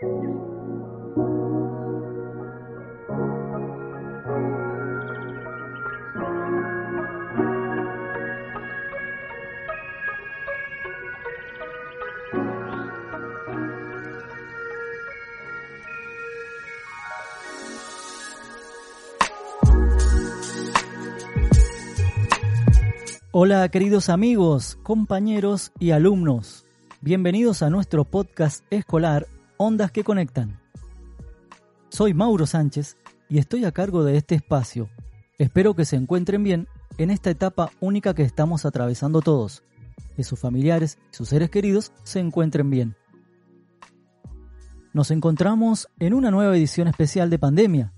Thank you. Hola queridos amigos, compañeros y alumnos. Bienvenidos a nuestro podcast escolar Ondas que Conectan. Soy Mauro Sánchez y estoy a cargo de este espacio. Espero que se encuentren bien en esta etapa única que estamos atravesando todos, que sus familiares y sus seres queridos se encuentren bien. Nos encontramos en una nueva edición especial de Pandemia,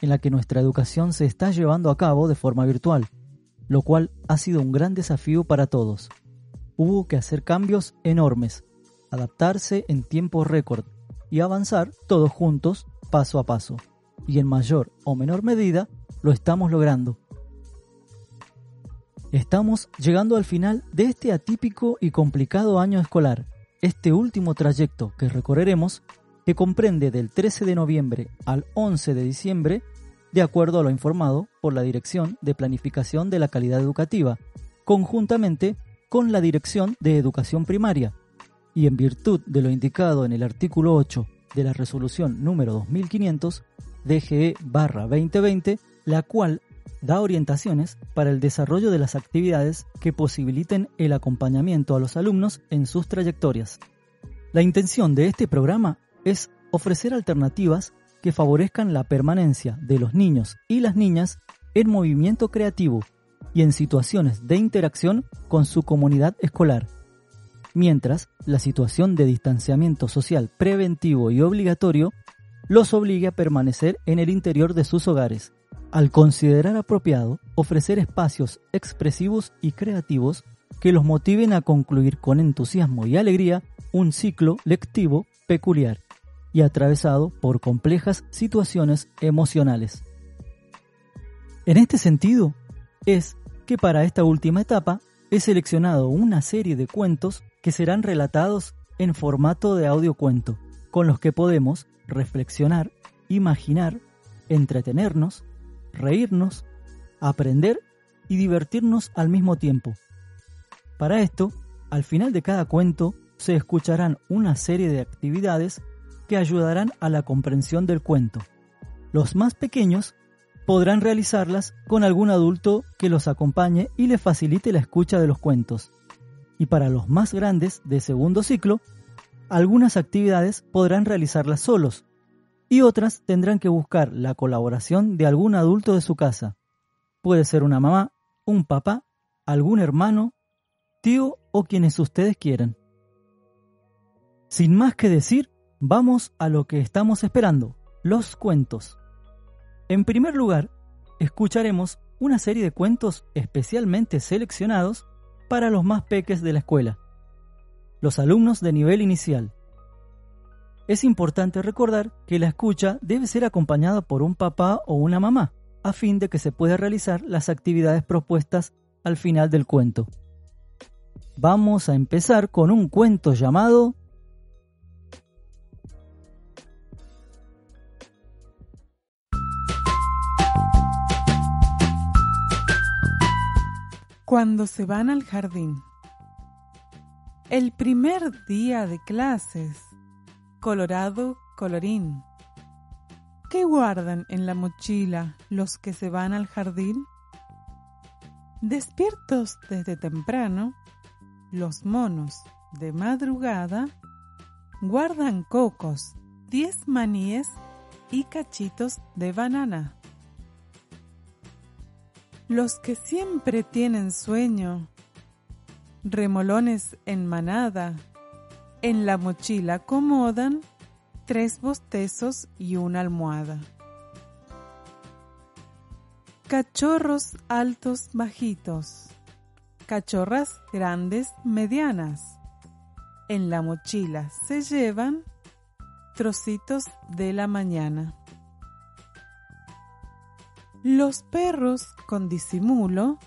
en la que nuestra educación se está llevando a cabo de forma virtual lo cual ha sido un gran desafío para todos. Hubo que hacer cambios enormes, adaptarse en tiempo récord y avanzar todos juntos, paso a paso. Y en mayor o menor medida lo estamos logrando. Estamos llegando al final de este atípico y complicado año escolar, este último trayecto que recorreremos, que comprende del 13 de noviembre al 11 de diciembre de acuerdo a lo informado por la Dirección de Planificación de la Calidad Educativa, conjuntamente con la Dirección de Educación Primaria, y en virtud de lo indicado en el artículo 8 de la resolución número 2500 DGE-2020, la cual da orientaciones para el desarrollo de las actividades que posibiliten el acompañamiento a los alumnos en sus trayectorias. La intención de este programa es ofrecer alternativas que favorezcan la permanencia de los niños y las niñas en movimiento creativo y en situaciones de interacción con su comunidad escolar, mientras la situación de distanciamiento social preventivo y obligatorio los obligue a permanecer en el interior de sus hogares, al considerar apropiado ofrecer espacios expresivos y creativos que los motiven a concluir con entusiasmo y alegría un ciclo lectivo peculiar y atravesado por complejas situaciones emocionales. En este sentido, es que para esta última etapa he seleccionado una serie de cuentos que serán relatados en formato de audiocuento, con los que podemos reflexionar, imaginar, entretenernos, reírnos, aprender y divertirnos al mismo tiempo. Para esto, al final de cada cuento se escucharán una serie de actividades que ayudarán a la comprensión del cuento. Los más pequeños podrán realizarlas con algún adulto que los acompañe y les facilite la escucha de los cuentos. Y para los más grandes de segundo ciclo, algunas actividades podrán realizarlas solos y otras tendrán que buscar la colaboración de algún adulto de su casa. Puede ser una mamá, un papá, algún hermano, tío o quienes ustedes quieran. Sin más que decir, Vamos a lo que estamos esperando, los cuentos. En primer lugar, escucharemos una serie de cuentos especialmente seleccionados para los más peques de la escuela, los alumnos de nivel inicial. Es importante recordar que la escucha debe ser acompañada por un papá o una mamá, a fin de que se pueda realizar las actividades propuestas al final del cuento. Vamos a empezar con un cuento llamado Cuando se van al jardín. El primer día de clases. Colorado, colorín. ¿Qué guardan en la mochila los que se van al jardín? Despiertos desde temprano, los monos de madrugada guardan cocos, diez maníes y cachitos de banana. Los que siempre tienen sueño, remolones en manada, en la mochila acomodan tres bostezos y una almohada. Cachorros altos bajitos, cachorras grandes medianas. En la mochila se llevan trocitos de la mañana. Los perros con disimulo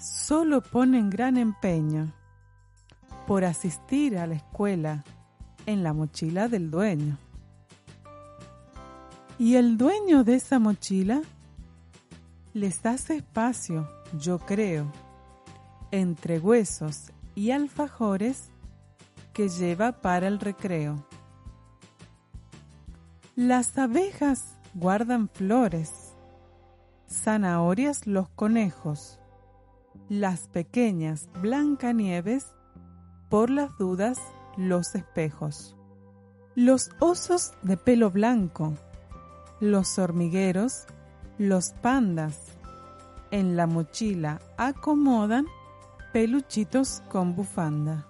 solo ponen gran empeño por asistir a la escuela en la mochila del dueño. Y el dueño de esa mochila les hace espacio, yo creo, entre huesos y alfajores que lleva para el recreo. Las abejas guardan flores, zanahorias los conejos, las pequeñas Blancanieves, por las dudas los espejos, los osos de pelo blanco, los hormigueros, los pandas, en la mochila acomodan peluchitos con bufanda.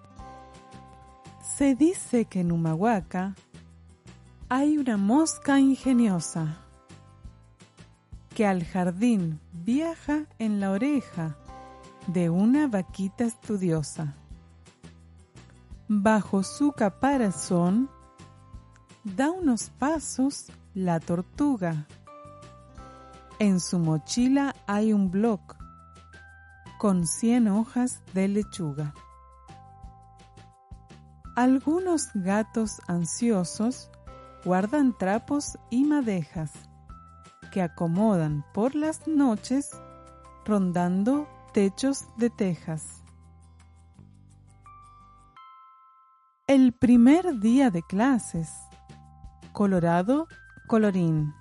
Se dice que en Humahuaca hay una mosca ingeniosa que al jardín viaja en la oreja de una vaquita estudiosa. Bajo su caparazón da unos pasos la tortuga. En su mochila hay un bloc con cien hojas de lechuga. Algunos gatos ansiosos guardan trapos y madejas que acomodan por las noches rondando techos de tejas. El primer día de clases. Colorado, colorín.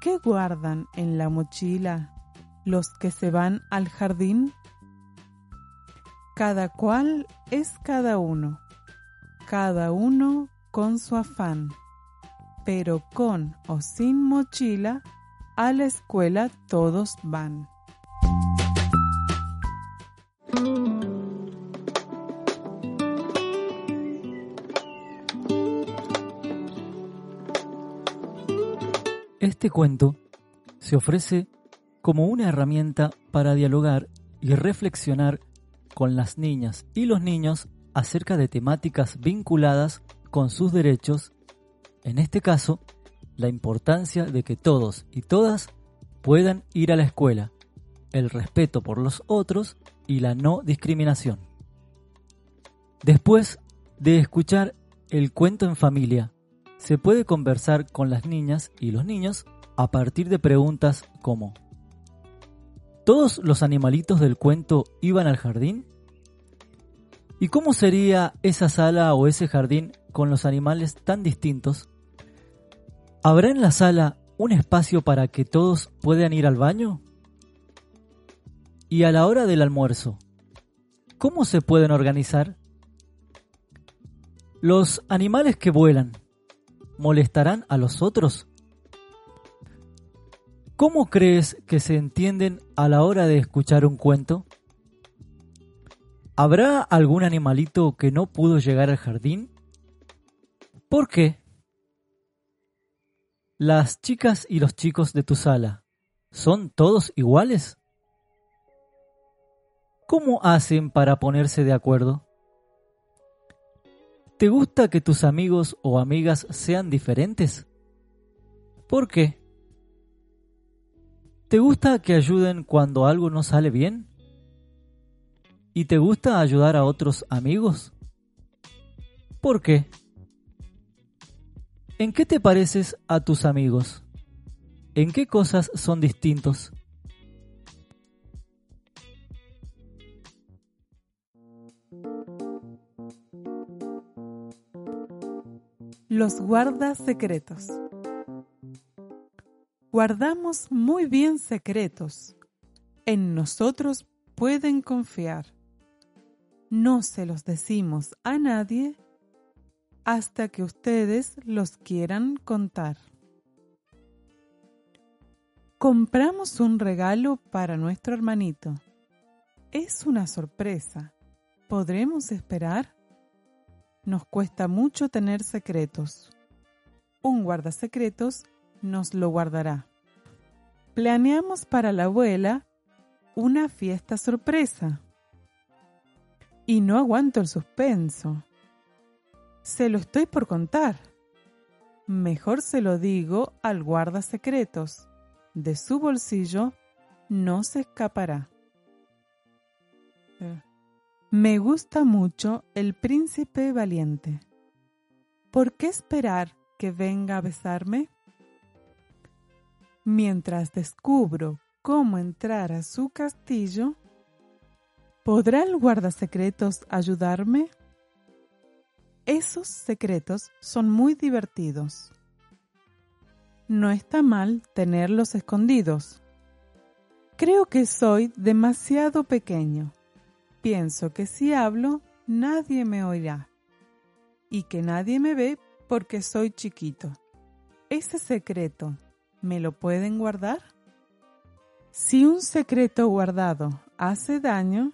¿Qué guardan en la mochila los que se van al jardín? Cada cual es cada uno, cada uno con su afán, pero con o sin mochila, a la escuela todos van. Este cuento se ofrece como una herramienta para dialogar y reflexionar con las niñas y los niños acerca de temáticas vinculadas con sus derechos, en este caso, la importancia de que todos y todas puedan ir a la escuela, el respeto por los otros y la no discriminación. Después de escuchar el cuento en familia, se puede conversar con las niñas y los niños a partir de preguntas como ¿Todos los animalitos del cuento iban al jardín? ¿Y cómo sería esa sala o ese jardín con los animales tan distintos? ¿Habrá en la sala un espacio para que todos puedan ir al baño? Y a la hora del almuerzo, ¿cómo se pueden organizar? ¿Los animales que vuelan molestarán a los otros? ¿Cómo crees que se entienden a la hora de escuchar un cuento? ¿Habrá algún animalito que no pudo llegar al jardín? ¿Por qué? ¿Las chicas y los chicos de tu sala son todos iguales? ¿Cómo hacen para ponerse de acuerdo? ¿Te gusta que tus amigos o amigas sean diferentes? ¿Por qué? ¿Te gusta que ayuden cuando algo no sale bien? ¿Y te gusta ayudar a otros amigos? ¿Por qué? ¿En qué te pareces a tus amigos? ¿En qué cosas son distintos? Los guardas secretos. Guardamos muy bien secretos. En nosotros pueden confiar no se los decimos a nadie hasta que ustedes los quieran contar. Compramos un regalo para nuestro hermanito. Es una sorpresa. ¿Podremos esperar? Nos cuesta mucho tener secretos. Un guardasecretos nos lo guardará. Planeamos para la abuela una fiesta sorpresa y no aguanto el suspenso. Se lo estoy por contar. Mejor se lo digo al guarda secretos. De su bolsillo no se escapará. Me gusta mucho el príncipe valiente. ¿Por qué esperar que venga a besarme? Mientras descubro cómo entrar a su castillo, ¿podrá el guardasecretos ayudarme? Esos secretos son muy divertidos. No está mal tenerlos escondidos. Creo que soy demasiado pequeño. Pienso que si hablo, nadie me oirá. Y que nadie me ve porque soy chiquito. Ese secreto, ¿me lo pueden guardar? Si un secreto guardado hace daño,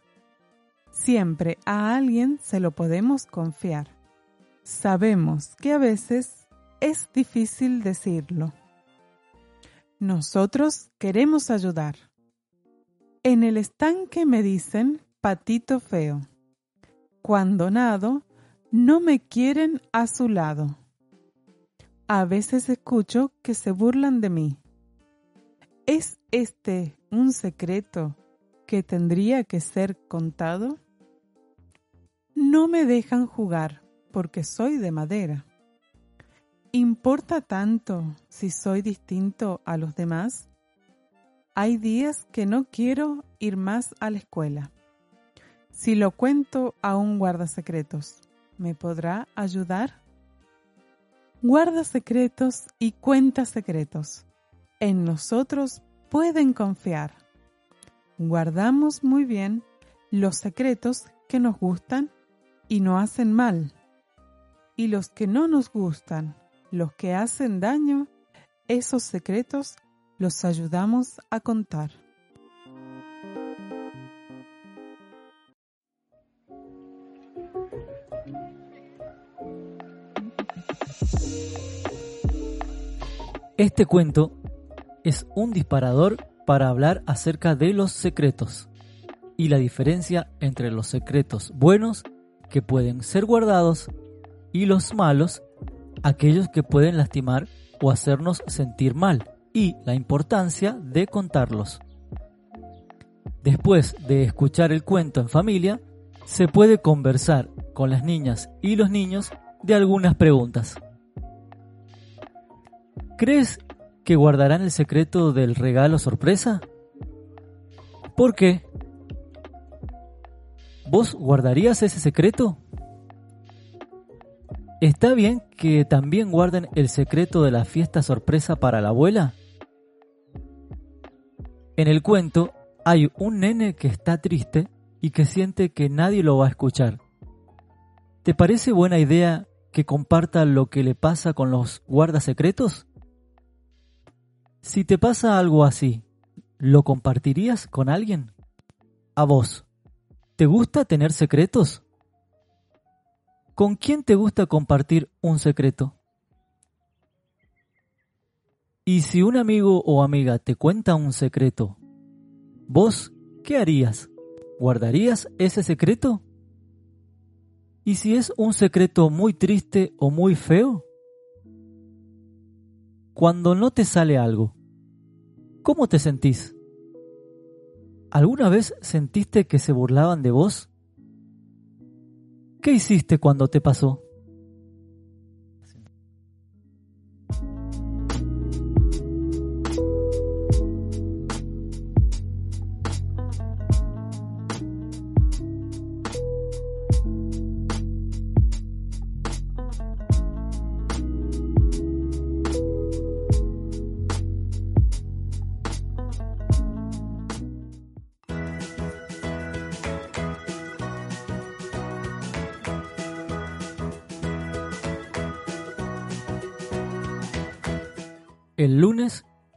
siempre a alguien se lo podemos confiar. Sabemos que a veces es difícil decirlo. Nosotros queremos ayudar. En el estanque me dicen patito feo. Cuando nado, no me quieren a su lado. A veces escucho que se burlan de mí. ¿Es este un secreto que tendría que ser contado? No me dejan jugar porque soy de madera. ¿Importa tanto si soy distinto a los demás? Hay días que no quiero ir más a la escuela. Si lo cuento a un guardasecretos, ¿me podrá ayudar? Guarda secretos y cuenta secretos. En nosotros pueden confiar. Guardamos muy bien los secretos que nos gustan y no hacen mal. Y los que no nos gustan los que hacen daño, esos secretos los ayudamos a contar. Este cuento es un disparador para hablar acerca de los secretos y la diferencia entre los secretos buenos que pueden ser guardados y los malos aquellos que pueden lastimar o hacernos sentir mal y la importancia de contarlos. Después de escuchar el cuento en familia, se puede conversar con las niñas y los niños de algunas preguntas. ¿Crees que guardarán el secreto del regalo sorpresa? ¿Por qué? ¿Vos guardarías ese secreto? ¿Está bien que también guarden el secreto de la fiesta sorpresa para la abuela? En el cuento hay un nene que está triste y que siente que nadie lo va a escuchar. ¿Te parece buena idea que comparta lo que le pasa con los guardas secretos? Si te pasa algo así, ¿lo compartirías con alguien? A vos, ¿te gusta tener secretos? ¿Con quién te gusta compartir un secreto? Y si un amigo o amiga te cuenta un secreto, ¿vos qué harías? ¿Guardarías ese secreto? ¿Y si es un secreto muy triste o muy feo? Cuando no te sale algo, ¿cómo te sentís? ¿Alguna vez sentiste que se burlaban de vos? ¿Qué hiciste cuando te pasó?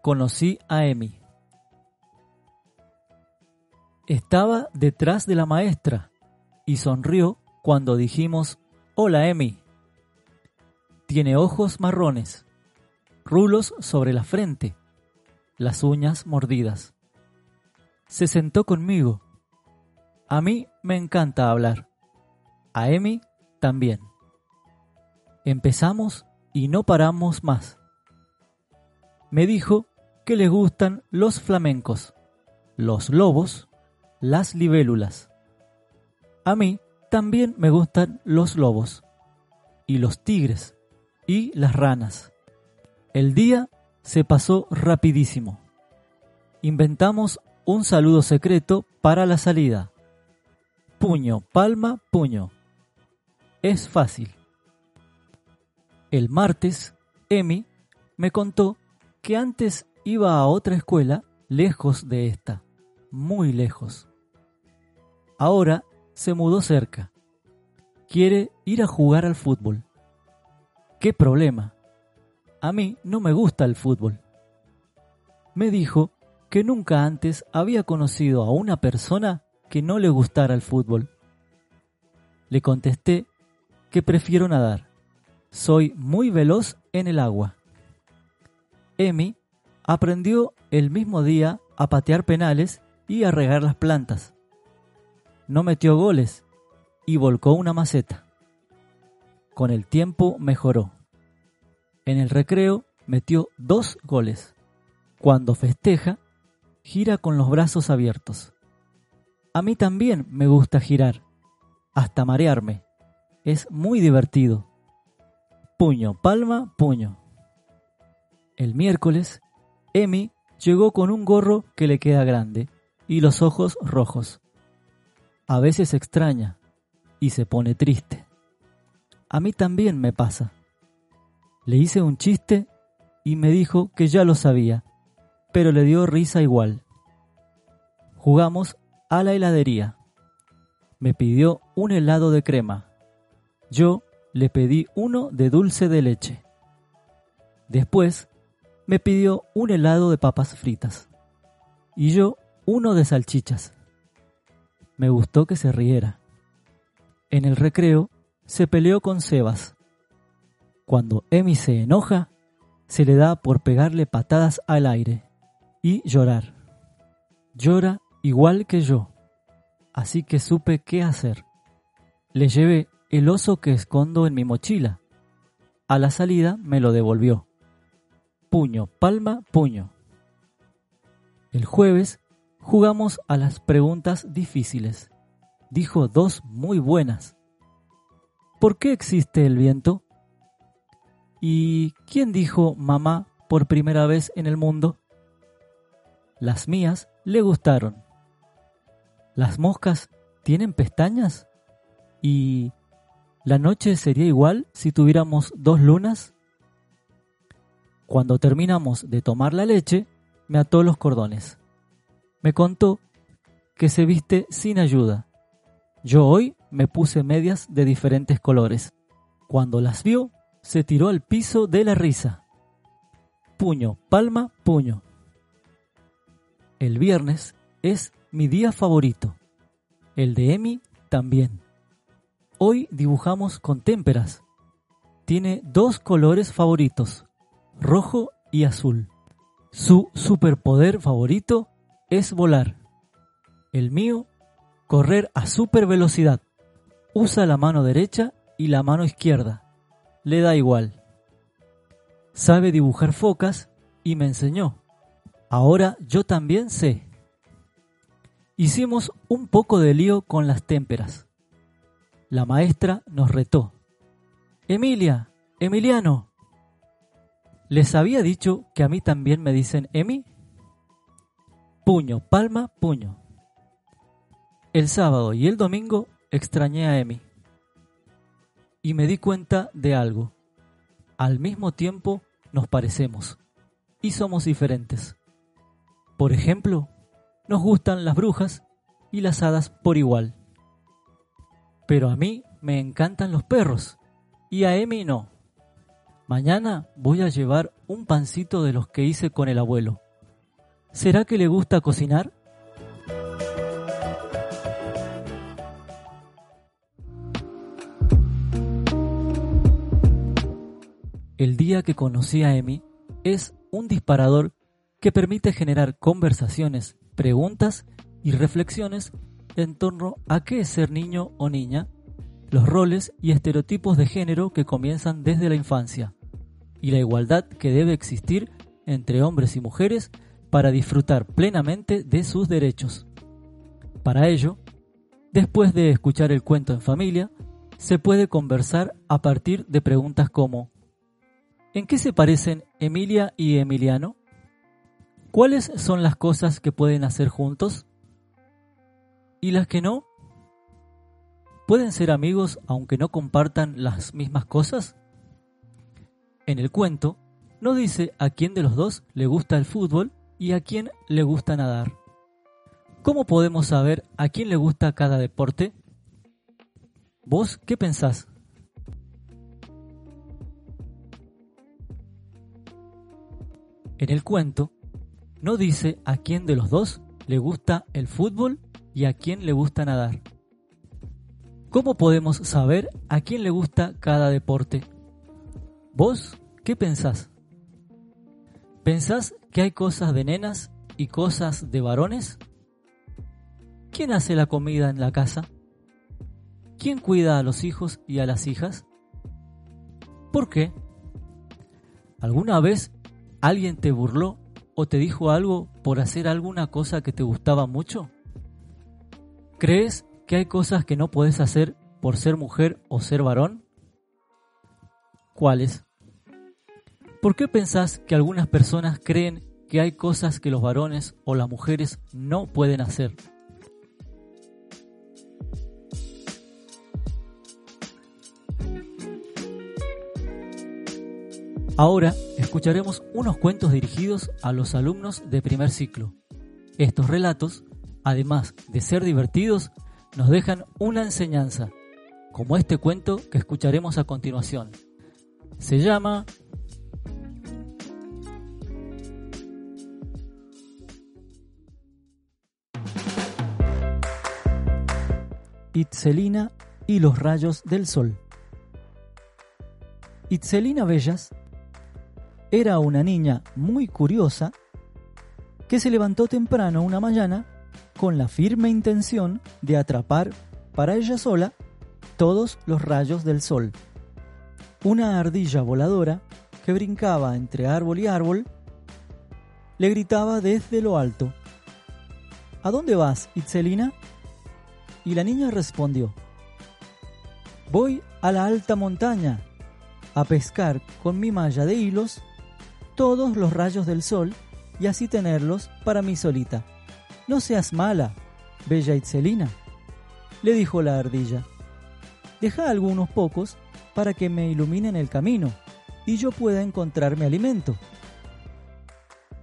Conocí a Emi. Estaba detrás de la maestra y sonrió cuando dijimos Hola Emi. Tiene ojos marrones, rulos sobre la frente, las uñas mordidas. Se sentó conmigo. A mí me encanta hablar. A Emi también. Empezamos y no paramos más me dijo que le gustan los flamencos, los lobos, las libélulas, A mí también me gustan los lobos y los tigres y las ranas. El día se pasó rapidísimo. Inventamos un saludo secreto para la salida. Puño, palma, puño. Es fácil. El martes, Emi me contó que antes iba a otra escuela lejos de esta, muy lejos. Ahora se mudó cerca. Quiere ir a jugar al fútbol. ¿Qué problema? A mí no me gusta el fútbol. Me dijo que nunca antes había conocido a una persona que no le gustara el fútbol. Le contesté que prefiero nadar. Soy muy veloz en el agua. Emi aprendió el mismo día a patear penales y a regar las plantas. No metió goles y volcó una maceta. Con el tiempo mejoró. En el recreo metió dos goles. Cuando festeja, gira con los brazos abiertos. A mí también me gusta girar, hasta marearme. Es muy divertido. Puño, palma, puño. El miércoles, Emi llegó con un gorro que le queda grande y los ojos rojos. A veces extraña y se pone triste. A mí también me pasa. Le hice un chiste y me dijo que ya lo sabía, pero le dio risa igual. Jugamos a la heladería. Me pidió un helado de crema. Yo le pedí uno de dulce de leche. Después me pidió un helado de papas fritas y yo uno de salchichas. Me gustó que se riera. En el recreo se peleó con Sebas. Cuando Emi se enoja, se le da por pegarle patadas al aire y llorar. Llora igual que yo, así que supe qué hacer. Le llevé el oso que escondo en mi mochila. A la salida me lo devolvió puño, palma, puño. El jueves jugamos a las preguntas difíciles. Dijo dos muy buenas. ¿Por qué existe el viento? ¿Y quién dijo mamá por primera vez en el mundo? Las mías le gustaron. ¿Las moscas tienen pestañas? ¿Y la noche sería igual si tuviéramos dos lunas? Cuando terminamos de tomar la leche, me ató los cordones. Me contó que se viste sin ayuda. Yo hoy me puse medias de diferentes colores. Cuando las vio, se tiró al piso de la risa. Puño, palma, puño. El viernes es mi día favorito. El de Emi también. Hoy dibujamos con témperas. Tiene dos colores favoritos, rojo y azul. Su superpoder favorito es volar. El mío, correr a super velocidad. Usa la mano derecha y la mano izquierda. Le da igual. Sabe dibujar focas y me enseñó. Ahora yo también sé. Hicimos un poco de lío con las témperas. La maestra nos retó. Emilia, Emiliano, ¿Les había dicho que a mí también me dicen Emi? Puño, palma, puño. El sábado y el domingo extrañé a Emi. Y me di cuenta de algo. Al mismo tiempo nos parecemos. Y somos diferentes. Por ejemplo, nos gustan las brujas y las hadas por igual. Pero a mí me encantan los perros. Y a Emi no. Mañana voy a llevar un pancito de los que hice con el abuelo. ¿Será que le gusta cocinar? El día que conocí a Emi es un disparador que permite generar conversaciones, preguntas y reflexiones en torno a qué es ser niño o niña, los roles y estereotipos de género que comienzan desde la infancia y la igualdad que debe existir entre hombres y mujeres para disfrutar plenamente de sus derechos. Para ello, Después de escuchar el cuento en familia, se puede conversar a partir de preguntas como ¿En qué se parecen Emilia y Emiliano? ¿Cuáles son las cosas que pueden hacer juntos? ¿Y las que no? ¿Pueden ser amigos aunque no compartan las mismas cosas? En el cuento, no dice a quién de los dos le gusta el fútbol y a quién le gusta nadar. ¿Cómo podemos saber a quién le gusta cada deporte? ¿Vos qué pensás? En el cuento, no dice a quién de los dos le gusta el fútbol y a quién le gusta nadar. ¿Cómo podemos saber a quién le gusta cada deporte? ¿Vos qué pensás? ¿Pensás que hay cosas de nenas y cosas de varones? ¿Quién hace la comida en la casa? ¿Quién cuida a los hijos y a las hijas? ¿Por qué? ¿Alguna vez alguien te burló o te dijo algo por hacer alguna cosa que te gustaba mucho? ¿Crees que hay cosas que no puedes hacer por ser mujer o ser varón? ¿Cuáles? ¿Por qué pensás que algunas personas creen que hay cosas que los varones o las mujeres no pueden hacer? Ahora escucharemos unos cuentos dirigidos a los alumnos de primer ciclo. Estos relatos, además de ser divertidos, nos dejan una enseñanza, como este cuento que escucharemos a continuación. Se llama Itzelina y los rayos del sol. Itzelina Bellas era una niña muy curiosa que se levantó temprano una mañana con la firme intención de atrapar para ella sola todos los rayos del sol. Una ardilla voladora que brincaba entre árbol y árbol le gritaba desde lo alto, ¿A dónde vas, Itzelina? Y la niña respondió, Voy a la alta montaña a pescar con mi malla de hilos todos los rayos del sol y así tenerlos para mí solita. No seas mala, bella Itzelina, le dijo la ardilla. Deja algunos pocos para que me iluminen el camino y yo pueda encontrarme alimento.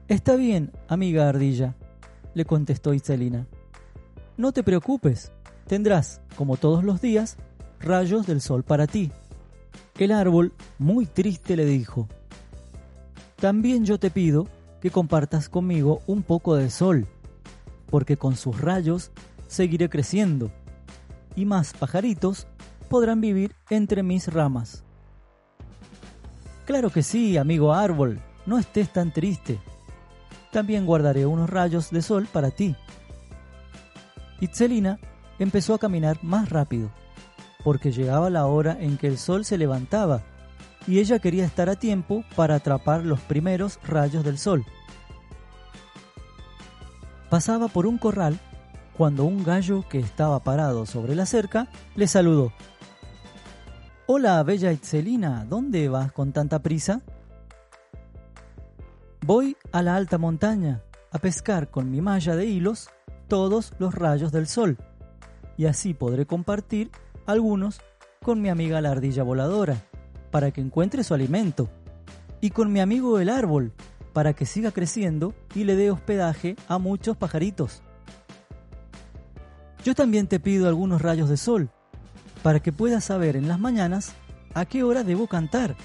Está bien, amiga ardilla, le contestó Itzelina. No te preocupes, tendrás, como todos los días, rayos del sol para ti. El árbol, muy triste, le dijo, También yo te pido que compartas conmigo un poco de sol porque con sus rayos seguiré creciendo, y más pajaritos podrán vivir entre mis ramas. Claro que sí, amigo árbol, no estés tan triste. También guardaré unos rayos de sol para ti. Itzelina empezó a caminar más rápido, porque llegaba la hora en que el sol se levantaba, y ella quería estar a tiempo para atrapar los primeros rayos del sol pasaba por un corral cuando un gallo que estaba parado sobre la cerca le saludó. Hola, bella Itzelina, ¿dónde vas con tanta prisa? Voy a la alta montaña a pescar con mi malla de hilos todos los rayos del sol, y así podré compartir algunos con mi amiga la ardilla voladora, para que encuentre su alimento, y con mi amigo el árbol, para que siga creciendo y le dé hospedaje a muchos pajaritos. Yo también te pido algunos rayos de sol, para que puedas saber en las mañanas a qué hora debo cantar,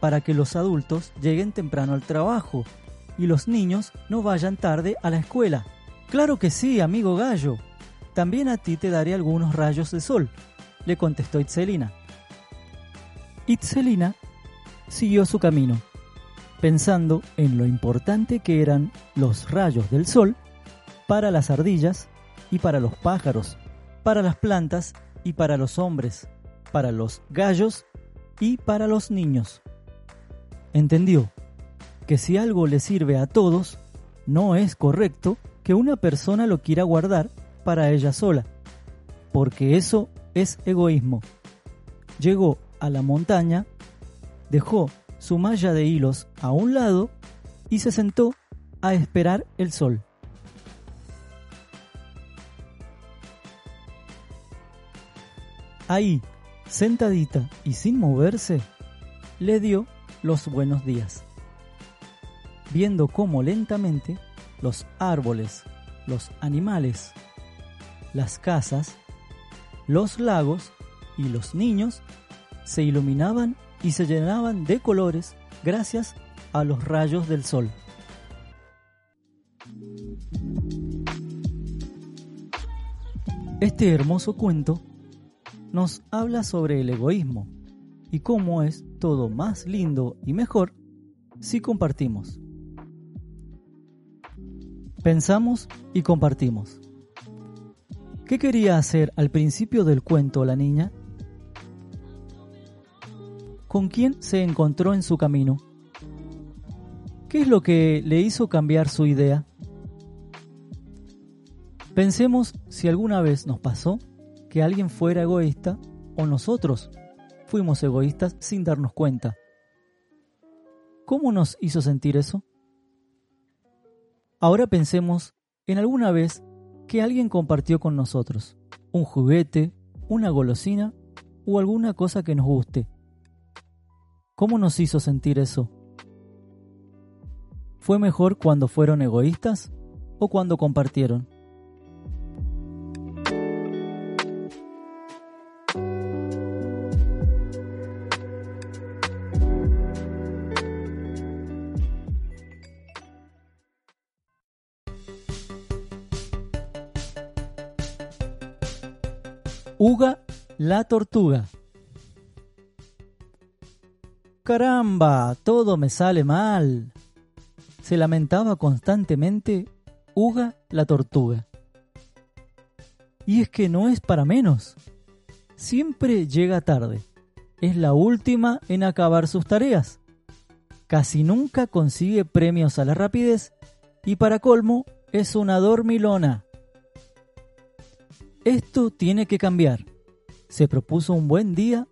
para que los adultos lleguen temprano al trabajo y los niños no vayan tarde a la escuela. Claro que sí, amigo gallo. También a ti te daré algunos rayos de sol, le contestó Itzelina. Itzelina siguió su camino pensando en lo importante que eran los rayos del sol para las ardillas y para los pájaros, para las plantas y para los hombres, para los gallos y para los niños. Entendió que si algo le sirve a todos, no es correcto que una persona lo quiera guardar para ella sola. porque eso es egoísmo. Llegó a la montaña, dejó su malla de hilos a un lado y se sentó a esperar el sol. Ahí, sentadita y sin moverse, le dio los buenos días, viendo cómo lentamente los árboles, los animales, las casas, los lagos y los niños se iluminaban y se llenaban de colores gracias a los rayos del sol. Este hermoso cuento nos habla sobre el egoísmo y cómo es todo más lindo y mejor si compartimos. Pensamos y compartimos. ¿Qué quería hacer al principio del cuento la niña? ¿Con quién se encontró en su camino? ¿Qué es lo que le hizo cambiar su idea? Pensemos si alguna vez nos pasó que alguien fuera egoísta o nosotros fuimos egoístas sin darnos cuenta. ¿Cómo nos hizo sentir eso? Ahora pensemos en alguna vez que alguien compartió con nosotros, un juguete, una golosina o alguna cosa que nos guste. ¿Cómo nos hizo sentir eso? ¿Fue mejor cuando fueron egoístas o cuando compartieron? La tortuga. Caramba, todo me sale mal. Se lamentaba constantemente Uga la tortuga. Y es que no es para menos. Siempre llega tarde. Es la última en acabar sus tareas. Casi nunca consigue premios a la rapidez y para colmo es una dormilona. Esto tiene que cambiar. Se propuso un buen día,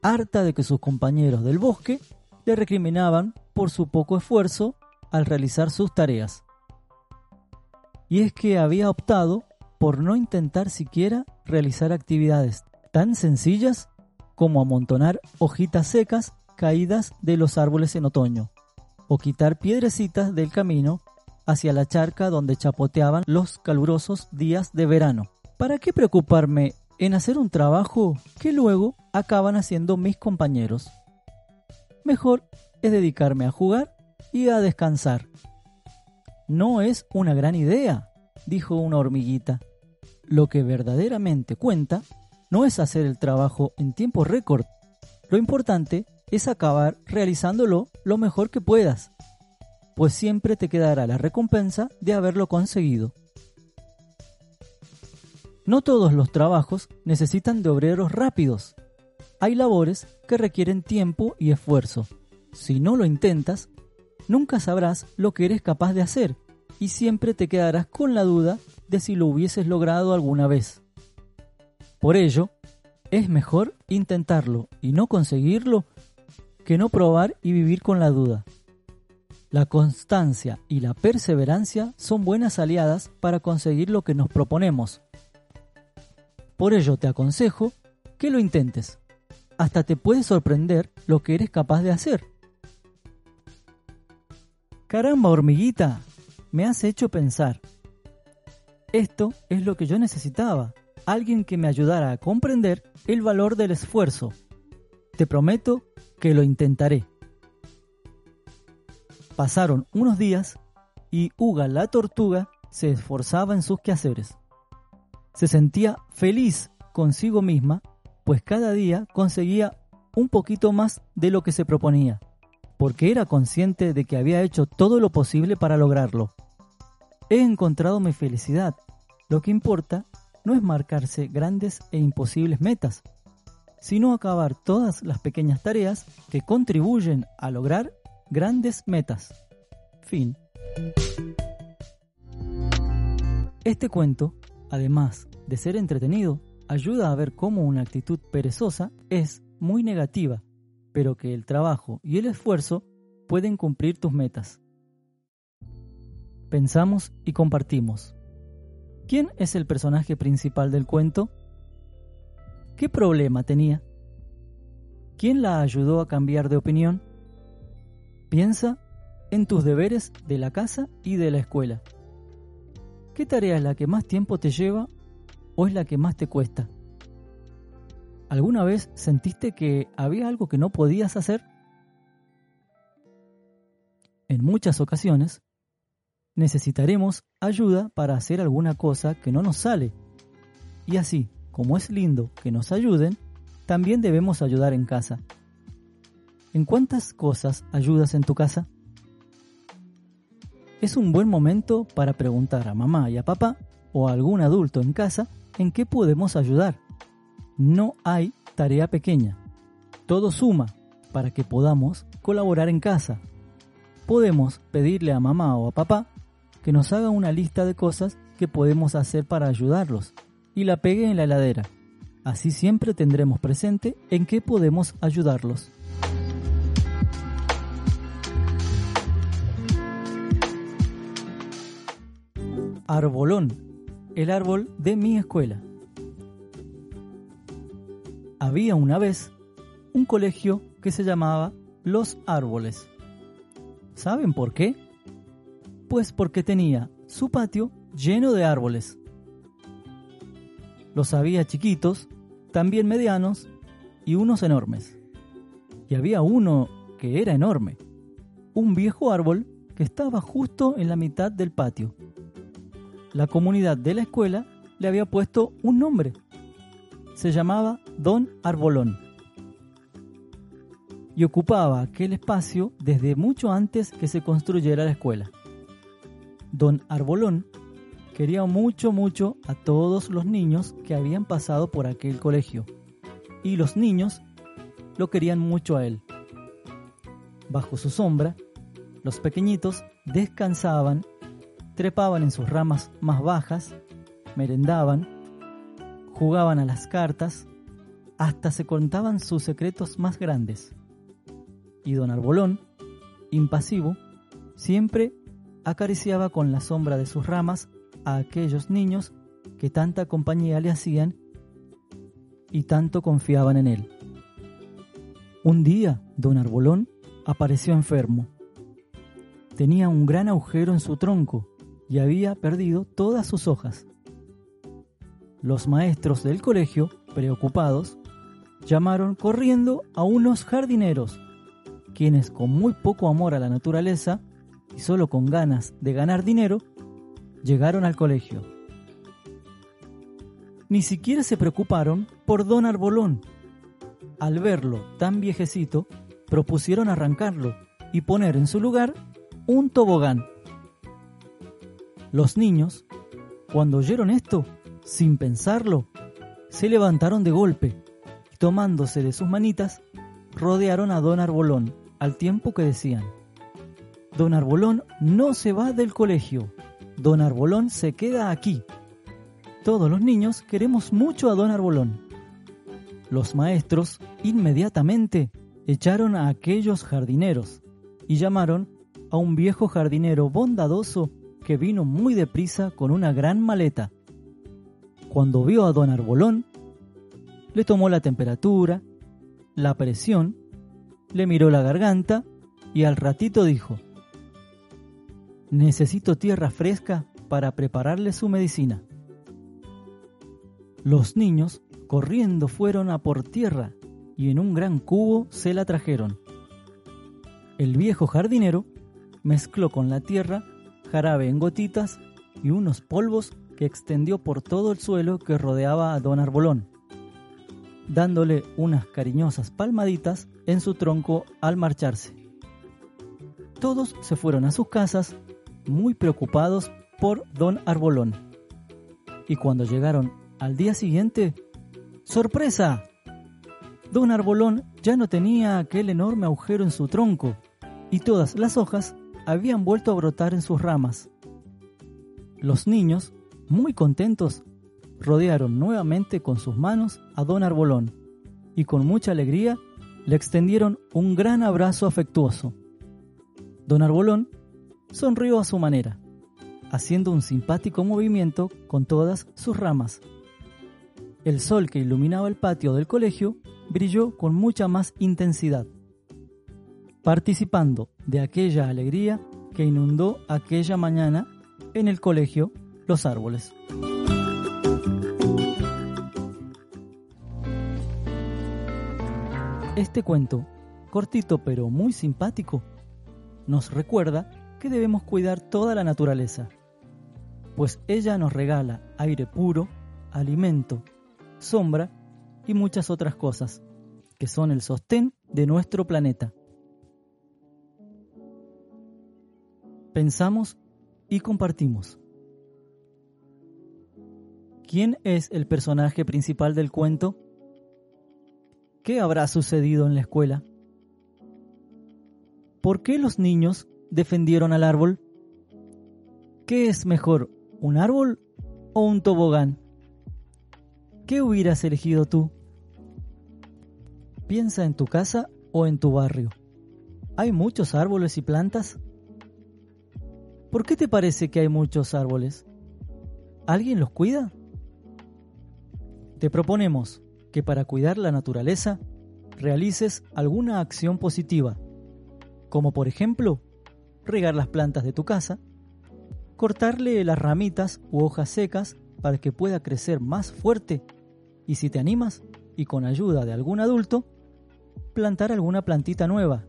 harta de que sus compañeros del bosque le recriminaban por su poco esfuerzo al realizar sus tareas. Y es que había optado por no intentar siquiera realizar actividades tan sencillas como amontonar hojitas secas caídas de los árboles en otoño, o quitar piedrecitas del camino hacia la charca donde chapoteaban los calurosos días de verano. ¿Para qué preocuparme en hacer un trabajo que luego acaban haciendo mis compañeros? Mejor es dedicarme a jugar y a descansar. No es una gran idea, dijo una hormiguita. Lo que verdaderamente cuenta no es hacer el trabajo en tiempo récord. Lo importante es acabar realizándolo lo mejor que puedas, pues siempre te quedará la recompensa de haberlo conseguido. No todos los trabajos necesitan de obreros rápidos. Hay labores que requieren tiempo y esfuerzo. Si no lo intentas, nunca sabrás lo que eres capaz de hacer y siempre te quedarás con la duda de si lo hubieses logrado alguna vez. Por ello, es mejor intentarlo y no conseguirlo que no probar y vivir con la duda. La constancia y la perseverancia son buenas aliadas para conseguir lo que nos proponemos por ello te aconsejo que lo intentes. Hasta te puede sorprender lo que eres capaz de hacer. Caramba, hormiguita, me has hecho pensar. Esto es lo que yo necesitaba, alguien que me ayudara a comprender el valor del esfuerzo. Te prometo que lo intentaré. Pasaron unos días y Uga la tortuga se esforzaba en sus quehaceres. Se sentía feliz consigo misma, pues cada día conseguía un poquito más de lo que se proponía, porque era consciente de que había hecho todo lo posible para lograrlo. He encontrado mi felicidad. Lo que importa no es marcarse grandes e imposibles metas, sino acabar todas las pequeñas tareas que contribuyen a lograr grandes metas. Fin. Este cuento además de ser entretenido, ayuda a ver cómo una actitud perezosa es muy negativa, pero que el trabajo y el esfuerzo pueden cumplir tus metas. Pensamos y compartimos. ¿Quién es el personaje principal del cuento? ¿Qué problema tenía? ¿Quién la ayudó a cambiar de opinión? Piensa en tus deberes de la casa y de la escuela. ¿Qué tarea es la que más tiempo te lleva o es la que más te cuesta? ¿Alguna vez sentiste que había algo que no podías hacer? En muchas ocasiones necesitaremos ayuda para hacer alguna cosa que no nos sale. Y así, como es lindo que nos ayuden, también debemos ayudar en casa. ¿En cuántas cosas ayudas en tu casa? Es un buen momento para preguntar a mamá y a papá o a algún adulto en casa en qué podemos ayudar. No hay tarea pequeña. Todo suma para que podamos colaborar en casa. Podemos pedirle a mamá o a papá que nos haga una lista de cosas que podemos hacer para ayudarlos y la pegue en la heladera. Así siempre tendremos presente en qué podemos ayudarlos. Arbolón, el árbol de mi escuela. Había una vez un colegio que se llamaba Los Árboles. ¿Saben por qué? Pues porque tenía su patio lleno de árboles. Los había chiquitos también medianos y unos enormes. Y había uno que era enorme, un viejo árbol que estaba justo en la mitad del patio. La comunidad de la escuela le había puesto un nombre. Se llamaba Don Arbolón. Y ocupaba aquel espacio desde mucho antes que se construyera la escuela. Don Arbolón Quería mucho, mucho a todos los niños que habían pasado por aquel colegio. Y los niños lo querían mucho a él. Bajo su sombra, los pequeñitos descansaban, trepaban en sus ramas más bajas, merendaban, jugaban a las cartas, hasta se contaban sus secretos más grandes. Y don Arbolón, impasivo, siempre acariciaba con la sombra de sus ramas a aquellos niños que tanta compañía le hacían y tanto confiaban en él. Un día, don Arbolón apareció enfermo. Tenía un gran agujero en su tronco y había perdido todas sus hojas. Los maestros del colegio, preocupados, llamaron corriendo a unos jardineros, quienes con muy poco amor a la naturaleza y solo con ganas de ganar dinero, llegaron al colegio. Ni siquiera se preocuparon por don Arbolón. Al verlo tan viejecito, propusieron arrancarlo y poner en su lugar un tobogán. Los niños, cuando oyeron esto, sin pensarlo, se levantaron de golpe y tomándose de sus manitas, rodearon a don Arbolón al tiempo que decían, Don Arbolón no se va del colegio, Don Arbolón se queda aquí. Todos los niños queremos mucho a Don Arbolón. Los maestros inmediatamente echaron a aquellos jardineros y llamaron a un viejo jardinero bondadoso que vino muy deprisa con una gran maleta. Cuando vio a don Arbolón, le tomó la temperatura, la presión, le miró la garganta y al ratito dijo, Necesito tierra fresca para prepararle su medicina. Los niños, corriendo, fueron a por tierra y en un gran cubo se la trajeron. El viejo jardinero mezcló con la tierra jarabe en gotitas y unos polvos que extendió por todo el suelo que rodeaba a don Arbolón, dándole unas cariñosas palmaditas en su tronco al marcharse. Todos se fueron a sus casas muy preocupados por don Arbolón. Y cuando llegaron al día siguiente, ¡sorpresa! Don Arbolón ya no tenía aquel enorme agujero en su tronco y todas las hojas habían vuelto a brotar en sus ramas. Los niños, muy contentos, rodearon nuevamente con sus manos a don Arbolón y con mucha alegría le extendieron un gran abrazo afectuoso. Don Arbolón sonrió a su manera, haciendo un simpático movimiento con todas sus ramas. El sol que iluminaba el patio del colegio brilló con mucha más intensidad, participando de aquella alegría que inundó aquella mañana en el colegio los árboles. Este cuento, cortito pero muy simpático, nos recuerda que debemos cuidar toda la naturaleza, pues ella nos regala aire puro, alimento, sombra y muchas otras cosas, que son el sostén de nuestro planeta. Pensamos y compartimos. ¿Quién es el personaje principal del cuento? ¿Qué habrá sucedido en la escuela? ¿Por qué los niños defendieron al árbol? ¿Qué es mejor, un árbol o un tobogán? ¿Qué hubieras elegido tú? Piensa en tu casa o en tu barrio. ¿Hay muchos árboles y plantas? ¿Por qué te parece que hay muchos árboles? ¿Alguien los cuida? Te proponemos que para cuidar la naturaleza realices alguna acción positiva, como por ejemplo regar las plantas de tu casa, cortarle las ramitas u hojas secas para que pueda crecer más fuerte y si te animas y con ayuda de algún adulto, plantar alguna plantita nueva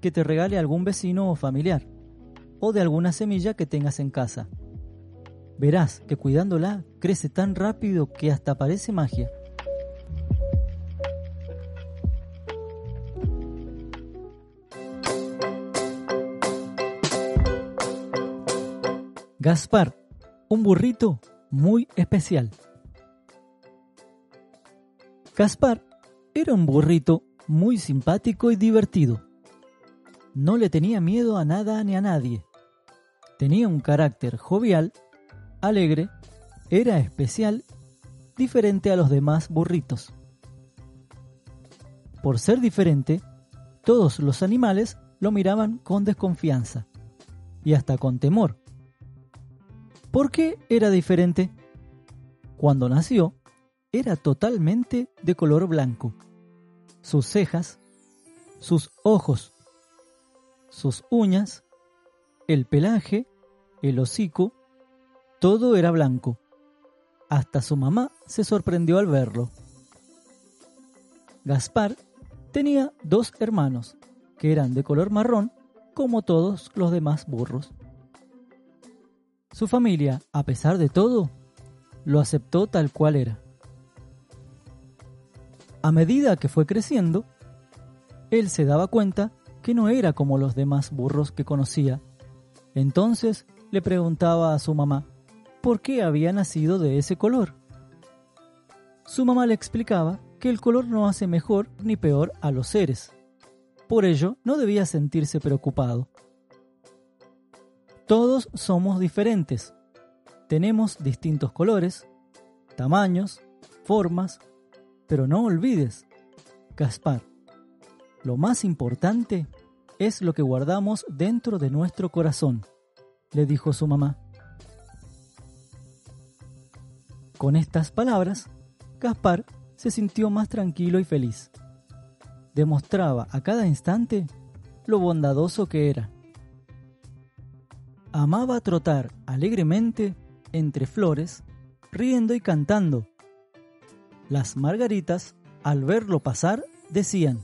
que te regale algún vecino o familiar o de alguna semilla que tengas en casa. Verás que cuidándola crece tan rápido que hasta parece magia. Gaspar, un burrito muy especial. Gaspar era un burrito muy simpático y divertido. No le tenía miedo a nada ni a nadie. Tenía un carácter jovial, alegre, era especial, diferente a los demás burritos. Por ser diferente, todos los animales lo miraban con desconfianza y hasta con temor. ¿Por qué era diferente? Cuando nació, era totalmente de color blanco. Sus cejas, sus ojos sus uñas, el pelaje, el hocico, todo era blanco. Hasta su mamá se sorprendió al verlo. Gaspar tenía dos hermanos, que eran de color marrón, como todos los demás burros. Su familia, a pesar de todo, lo aceptó tal cual era. A medida que fue creciendo, él se daba cuenta que no era como los demás burros que conocía. Entonces le preguntaba a su mamá por qué había nacido de ese color. Su mamá le explicaba que el color no hace mejor ni peor a los seres. Por ello, no debía sentirse preocupado. Todos somos diferentes. Tenemos distintos colores, tamaños, formas, pero no olvides, Gaspar, lo más importante es lo que guardamos dentro de nuestro corazón, le dijo su mamá. Con estas palabras, Gaspar se sintió más tranquilo y feliz. Demostraba a cada instante lo bondadoso que era. Amaba trotar alegremente entre flores, riendo y cantando. Las margaritas, al verlo pasar, decían,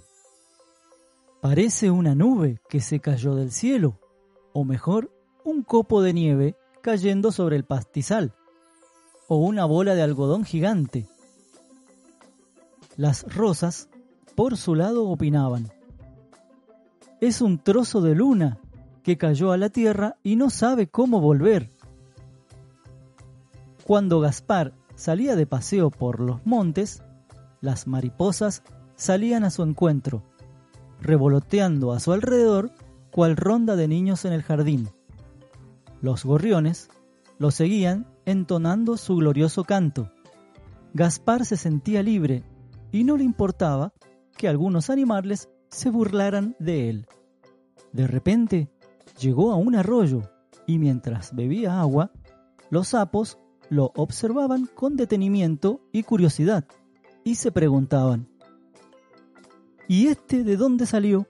Parece una nube que se cayó del cielo, o mejor, un copo de nieve cayendo sobre el pastizal, o una bola de algodón gigante. Las rosas, por su lado, opinaban. Es un trozo de luna que cayó a la tierra y no sabe cómo volver. Cuando Gaspar salía de paseo por los montes, las mariposas salían a su encuentro revoloteando a su alrededor cual ronda de niños en el jardín. Los gorriones lo seguían entonando su glorioso canto, Gaspar se sentía libre y no le importaba que algunos animales se burlaran de él. De repente llegó a un arroyo y mientras bebía agua, los sapos lo observaban con detenimiento y curiosidad y se preguntaban, ¿y este de dónde salió?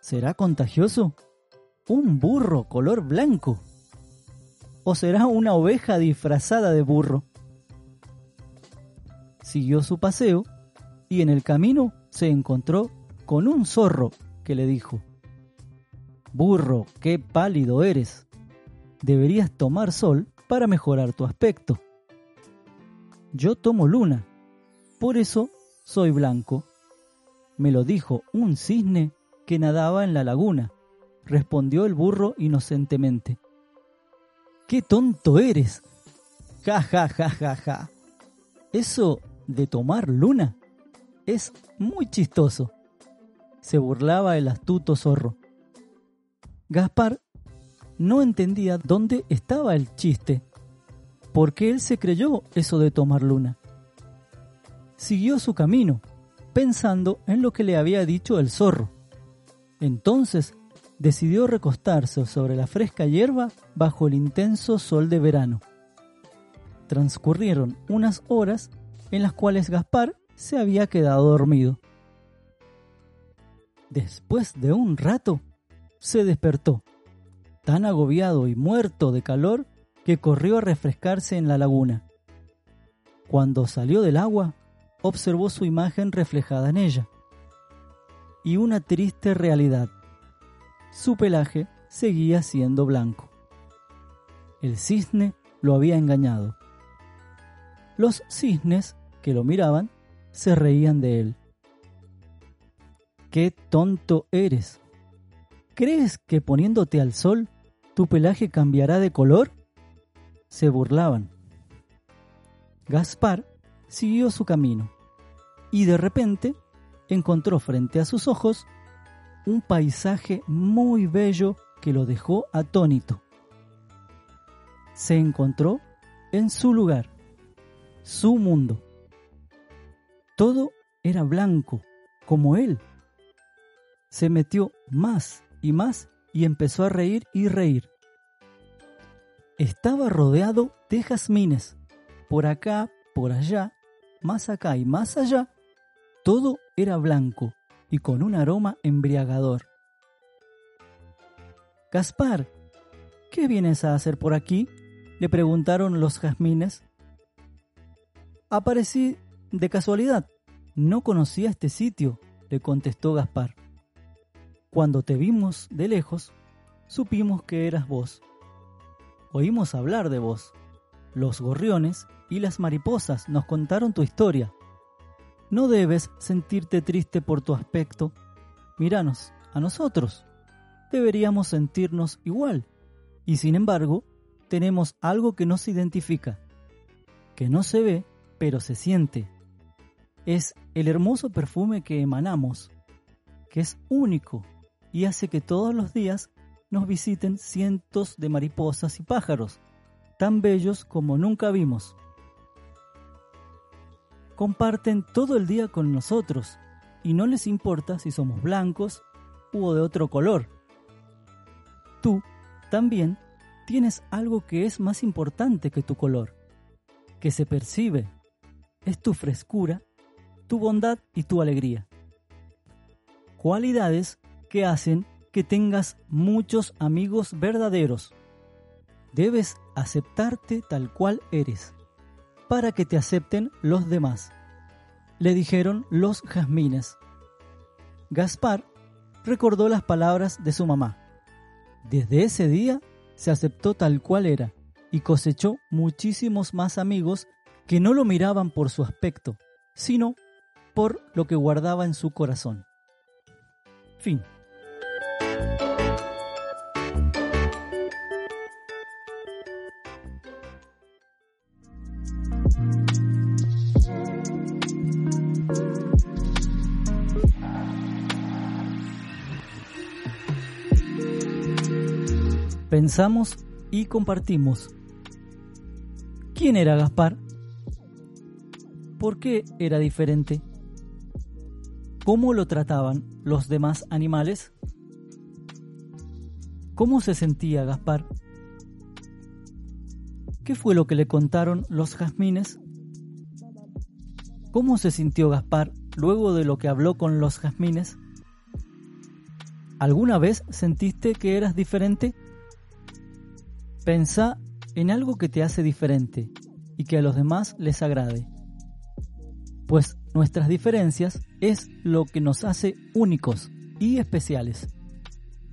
¿Será contagioso? ¿Un burro color blanco? ¿O será una oveja disfrazada de burro? Siguió su paseo y en el camino se encontró con un zorro que le dijo, Burro, qué pálido eres. Deberías tomar sol para mejorar tu aspecto. Yo tomo luna, por eso soy blanco. Me lo dijo un cisne que nadaba en la laguna, respondió el burro inocentemente. ¡Qué tonto eres! Ja, ja, ja, ja, ja. Eso de tomar luna es muy chistoso. Se burlaba el astuto zorro. Gaspar no entendía dónde estaba el chiste, porque él se creyó eso de tomar luna. Siguió su camino, pensando en lo que le había dicho el zorro. Entonces decidió recostarse sobre la fresca hierba bajo el intenso sol de verano. Transcurrieron unas horas en las cuales Gaspar se había quedado dormido. Después de un rato, se despertó, tan agobiado y muerto de calor que corrió a refrescarse en la laguna. Cuando salió del agua, observó su imagen reflejada en ella. Y una triste realidad. Su pelaje seguía siendo blanco. El cisne lo había engañado. Los cisnes que lo miraban se reían de él. ¡Qué tonto eres! ¿Crees que poniéndote al sol tu pelaje cambiará de color? Se burlaban. Gaspar siguió su camino y de repente encontró frente a sus ojos un paisaje muy bello que lo dejó atónito. Se encontró en su lugar, su mundo. Todo era blanco, como él. Se metió más y más y empezó a reír y reír. Estaba rodeado de jazmines. Por acá, por allá, más acá y más allá, todo era blanco y con un aroma embriagador. Gaspar, ¿qué vienes a hacer por aquí? le preguntaron los jazmines. Aparecí de casualidad. No conocía este sitio, le contestó Gaspar. Cuando te vimos de lejos, supimos que eras vos. Oímos hablar de vos. Los gorriones y las mariposas nos contaron tu historia. No debes sentirte triste por tu aspecto. Míranos, a nosotros. Deberíamos sentirnos igual. Y sin embargo, tenemos algo que nos identifica, que no se ve, pero se siente. Es el hermoso perfume que emanamos, que es único y hace que todos los días nos visiten cientos de mariposas y pájaros, tan bellos como nunca vimos. Comparten todo el día con nosotros y no les importa si somos blancos u de otro color. Tú también tienes algo que es más importante que tu color, que se percibe, es tu frescura, tu bondad y tu alegría. Cualidades que hacen que tengas muchos amigos verdaderos. Debes aceptarte tal cual eres, para que te acepten los demás, le dijeron los jazmines. Gaspar recordó las palabras de su mamá. Desde ese día se aceptó tal cual era y cosechó muchísimos más amigos que no lo miraban por su aspecto, sino por lo que guardaba en su corazón. Fin. Pensamos y compartimos. ¿Quién era Gaspar? ¿Por qué era diferente? ¿Cómo lo trataban los demás animales? ¿Cómo se sentía Gaspar? ¿Qué fue lo que le contaron los jazmines? ¿Cómo se sintió Gaspar luego de lo que habló con los jazmines? ¿Alguna vez sentiste que eras diferente? Pensá en algo que te hace diferente y que a los demás les agrade. Pues nuestras diferencias es lo que nos hace únicos y especiales.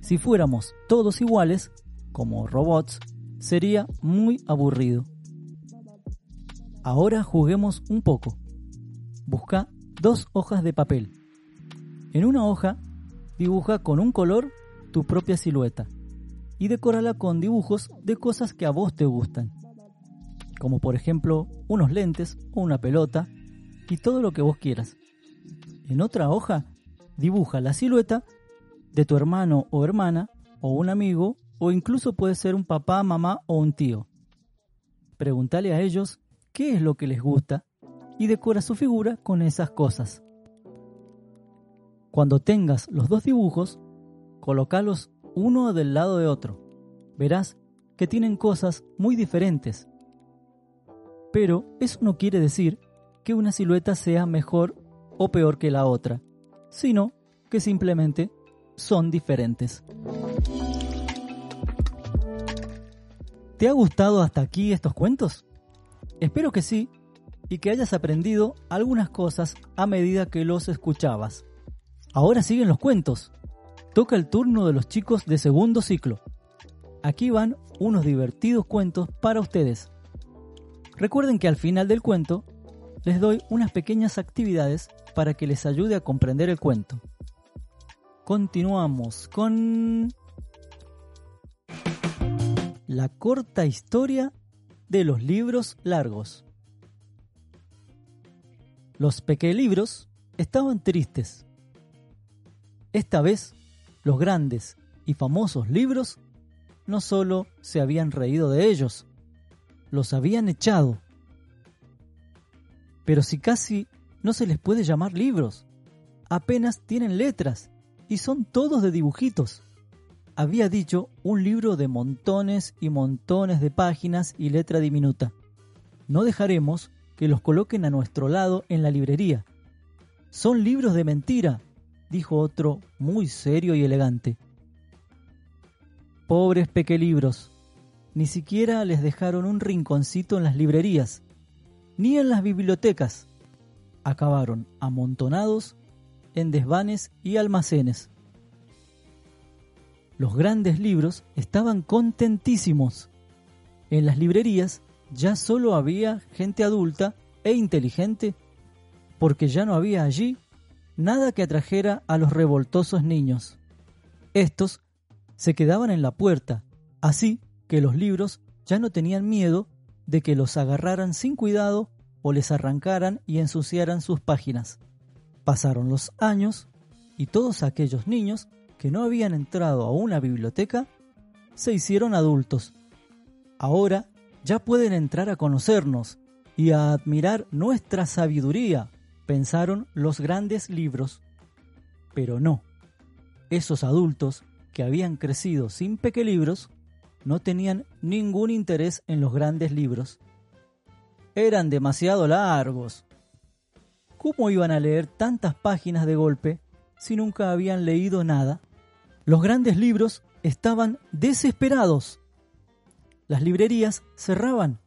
Si fuéramos todos iguales, como robots, sería muy aburrido. Ahora juguemos un poco. Busca dos hojas de papel. En una hoja, dibuja con un color tu propia silueta y decórala con dibujos de cosas que a vos te gustan, como por ejemplo unos lentes o una pelota y todo lo que vos quieras. En otra hoja, dibuja la silueta de tu hermano o hermana o un amigo o incluso puede ser un papá, mamá o un tío. Pregúntale a ellos qué es lo que les gusta y decora su figura con esas cosas. Cuando tengas los dos dibujos, colócalos uno del lado de otro. Verás que tienen cosas muy diferentes. Pero eso no quiere decir que una silueta sea mejor o peor que la otra, sino que simplemente son diferentes. ¿Te ha gustado hasta aquí estos cuentos? Espero que sí y que hayas aprendido algunas cosas a medida que los escuchabas. Ahora siguen los cuentos. Toca el turno de los chicos de segundo ciclo. Aquí van unos divertidos cuentos para ustedes. Recuerden que al final del cuento les doy unas pequeñas actividades para que les ayude a comprender el cuento. Continuamos con la corta historia de los libros largos. Los pequeños estaban tristes. Esta vez, los grandes y famosos libros no solo se habían reído de ellos, los habían echado. Pero si casi no se les puede llamar libros, apenas tienen letras y son todos de dibujitos había dicho un libro de montones y montones de páginas y letra diminuta. No dejaremos que los coloquen a nuestro lado en la librería. Son libros de mentira, dijo otro muy serio y elegante. Pobres pequelibros, ni siquiera les dejaron un rinconcito en las librerías, ni en las bibliotecas. Acabaron amontonados en desvanes y almacenes los grandes libros estaban contentísimos. En las librerías ya solo había gente adulta e inteligente, porque ya no había allí nada que atrajera a los revoltosos niños. Estos se quedaban en la puerta, así que los libros ya no tenían miedo de que los agarraran sin cuidado o les arrancaran y ensuciaran sus páginas. Pasaron los años y todos aquellos niños que no habían entrado a una biblioteca se hicieron adultos. Ahora ya pueden entrar a conocernos y a admirar nuestra sabiduría, pensaron los grandes libros. Pero no, esos adultos que habían crecido sin pequelibros no tenían ningún interés en los grandes libros. Eran demasiado largos. ¿Cómo iban a leer tantas páginas de golpe si nunca habían leído nada? Los grandes libros estaban desesperados. Las librerías cerraban.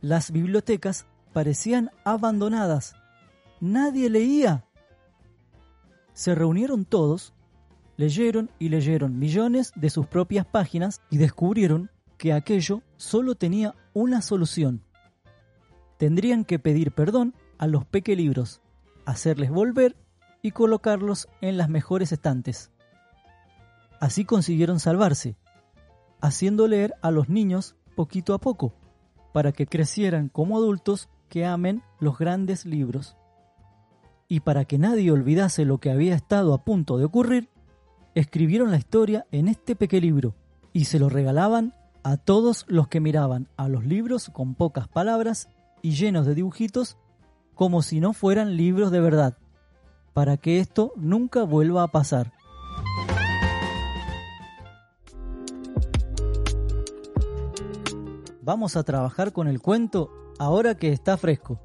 Las bibliotecas parecían abandonadas. Nadie leía. Se reunieron todos, leyeron y leyeron millones de sus propias páginas y descubrieron que aquello solo tenía una solución. Tendrían que pedir perdón a los pequelibros, hacerles volver y colocarlos en las mejores estantes. Así consiguieron salvarse, haciendo leer a los niños poquito a poco, para que crecieran como adultos que amen los grandes libros. Y para que nadie olvidase lo que había estado a punto de ocurrir, escribieron la historia en este pequeño libro y se lo regalaban a todos los que miraban a los libros con pocas palabras y llenos de dibujitos como si no fueran libros de verdad, para que esto nunca vuelva a pasar. Vamos a trabajar con el cuento ahora que está fresco.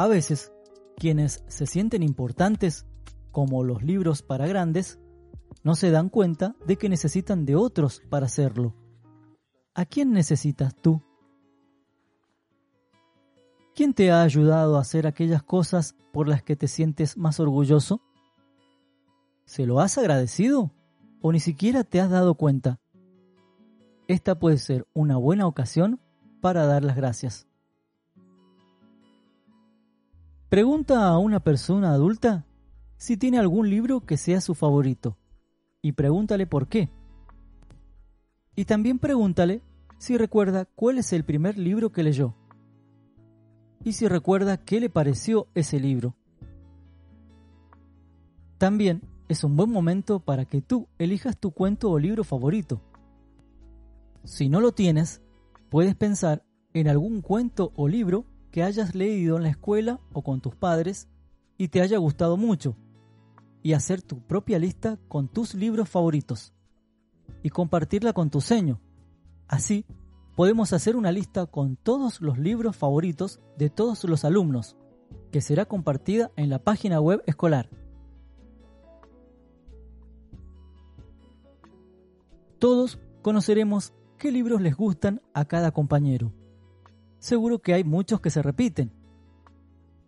A veces, quienes se sienten importantes, como los libros para grandes, no se dan cuenta de que necesitan de otros para hacerlo. ¿A quién necesitas tú? ¿Quién te ha ayudado a hacer aquellas cosas por las que te sientes más orgulloso? ¿Se lo has agradecido o ni siquiera te has dado cuenta? Esta puede ser una buena ocasión para dar las gracias. Pregunta a una persona adulta si tiene algún libro que sea su favorito y pregúntale por qué. Y también pregúntale si recuerda cuál es el primer libro que leyó y si recuerda qué le pareció ese libro. También es un buen momento para que tú elijas tu cuento o libro favorito. Si no lo tienes, puedes pensar en algún cuento o libro que hayas leído en la escuela o con tus padres y te haya gustado mucho, y hacer tu propia lista con tus libros favoritos y compartirla con tu seño. Así podemos hacer una lista con todos los libros favoritos de todos los alumnos, que será compartida en la página web escolar. Todos conoceremos qué libros les gustan a cada compañero. Seguro que hay muchos que se repiten.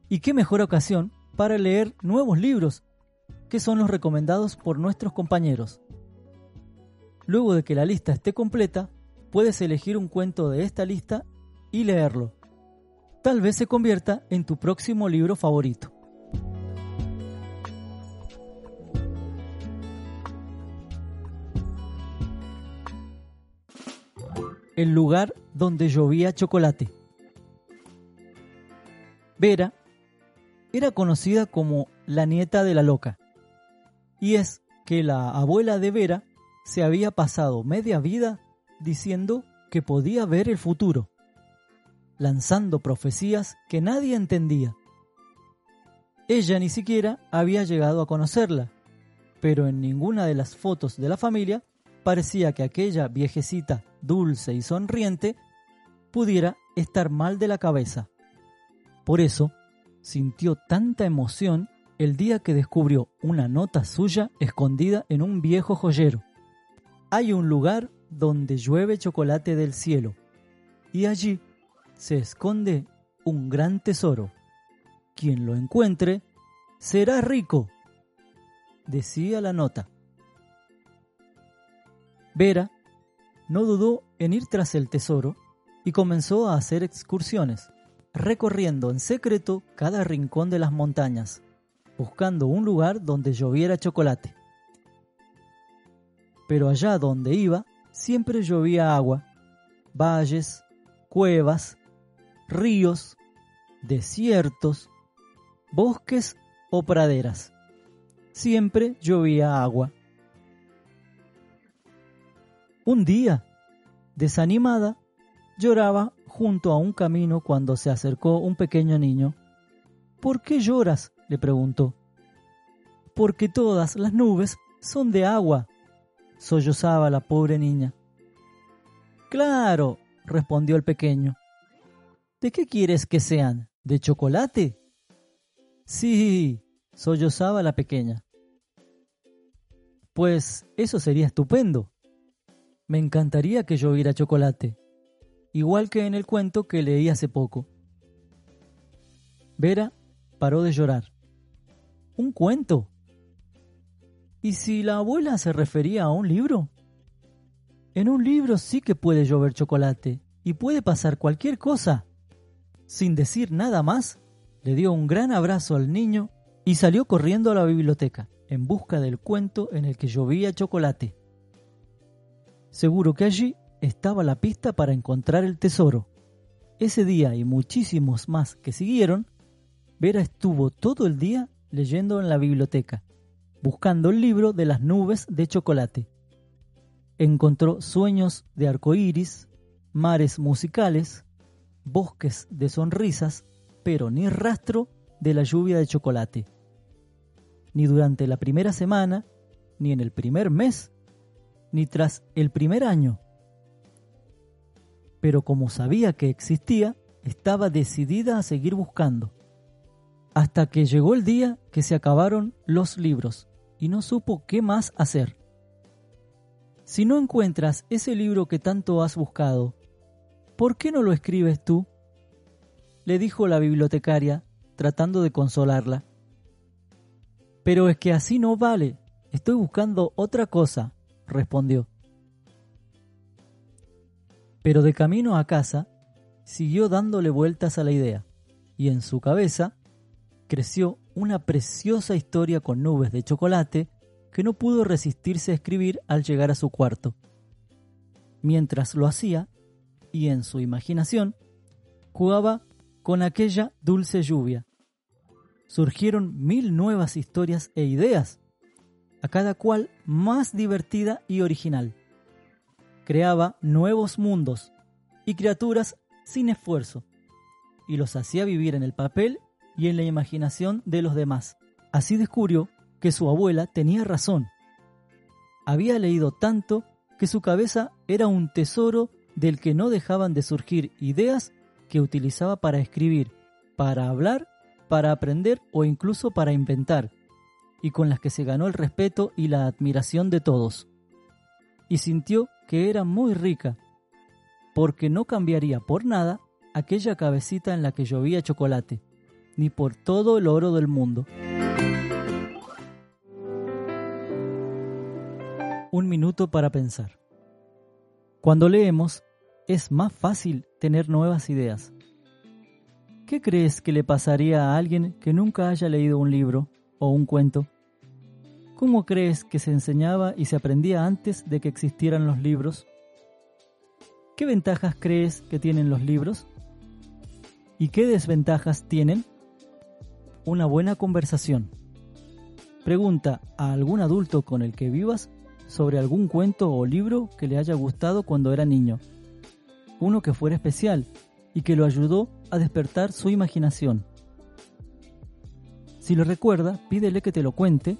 ¿Y qué mejor ocasión para leer nuevos libros que son los recomendados por nuestros compañeros? Luego de que la lista esté completa, puedes elegir un cuento de esta lista y leerlo. Tal vez se convierta en tu próximo libro favorito. El lugar donde llovía chocolate. Vera era conocida como la nieta de la loca. Y es que la abuela de Vera se había pasado media vida diciendo que podía ver el futuro, lanzando profecías que nadie entendía. Ella ni siquiera había llegado a conocerla, pero en ninguna de las fotos de la familia parecía que aquella viejecita dulce y sonriente pudiera estar mal de la cabeza. Por eso, sintió tanta emoción el día que descubrió una nota suya escondida en un viejo joyero. Hay un lugar donde llueve chocolate del cielo, y allí se esconde un gran tesoro. Quien lo encuentre será rico, decía la nota. Vera no dudó en ir tras el tesoro y comenzó a hacer excursiones, recorriendo en secreto cada rincón de las montañas, buscando un lugar donde lloviera chocolate. Pero allá donde iba, siempre llovía agua, valles, cuevas, ríos, desiertos, bosques o praderas. Siempre llovía agua. Un día, desanimada, lloraba junto a un camino cuando se acercó un pequeño niño. ¿Por qué lloras? le preguntó. Porque todas las nubes son de agua, sollozaba la pobre niña. Claro, respondió el pequeño. ¿De qué quieres que sean? ¿De chocolate? Sí, sollozaba la pequeña. Pues eso sería estupendo. Me encantaría que lloviera chocolate, igual que en el cuento que leí hace poco. Vera paró de llorar. ¿Un cuento? ¿Y si la abuela se refería a un libro? En un libro sí que puede llover chocolate y puede pasar cualquier cosa. Sin decir nada más, le dio un gran abrazo al niño y salió corriendo a la biblioteca en busca del cuento en el que llovía chocolate. Seguro que allí estaba la pista para encontrar el tesoro. Ese día y muchísimos más que siguieron, Vera estuvo todo el día leyendo en la biblioteca buscando el libro de las nubes de chocolate. Encontró sueños de arcoíris, mares musicales, bosques de sonrisas, pero ni rastro de la lluvia de chocolate. Ni durante la primera semana, ni en el primer mes, ni tras el primer año. Pero como sabía que existía, estaba decidida a seguir buscando. Hasta que llegó el día que se acabaron los libros y no supo qué más hacer. Si no encuentras ese libro que tanto has buscado, ¿por qué no lo escribes tú? le dijo la bibliotecaria, tratando de consolarla. Pero es que así no vale, estoy buscando otra cosa, respondió. Pero de camino a casa, siguió dándole vueltas a la idea, y en su cabeza creció una preciosa historia con nubes de chocolate que no pudo resistirse a escribir al llegar a su cuarto. Mientras lo hacía, y en su imaginación, jugaba con aquella dulce lluvia. Surgieron mil nuevas historias e ideas, a cada cual más divertida y original. Creaba nuevos mundos y criaturas sin esfuerzo, y los hacía vivir en el papel y en la imaginación de los demás. Así descubrió que su abuela tenía razón. Había leído tanto que su cabeza era un tesoro del que no dejaban de surgir ideas que utilizaba para escribir, para hablar, para aprender o incluso para inventar, y con las que se ganó el respeto y la admiración de todos. Y sintió que era muy rica, porque no cambiaría por nada aquella cabecita en la que llovía chocolate, ni por todo el oro del mundo. un minuto para pensar. Cuando leemos, es más fácil tener nuevas ideas. ¿Qué crees que le pasaría a alguien que nunca haya leído un libro o un cuento? ¿Cómo crees que se enseñaba y se aprendía antes de que existieran los libros? ¿Qué ventajas crees que tienen los libros? ¿Y qué desventajas tienen? Una buena conversación. Pregunta a algún adulto con el que vivas sobre algún cuento o libro que le haya gustado cuando era niño. Uno que fuera especial y que lo ayudó a despertar su imaginación. Si lo recuerda, pídele que te lo cuente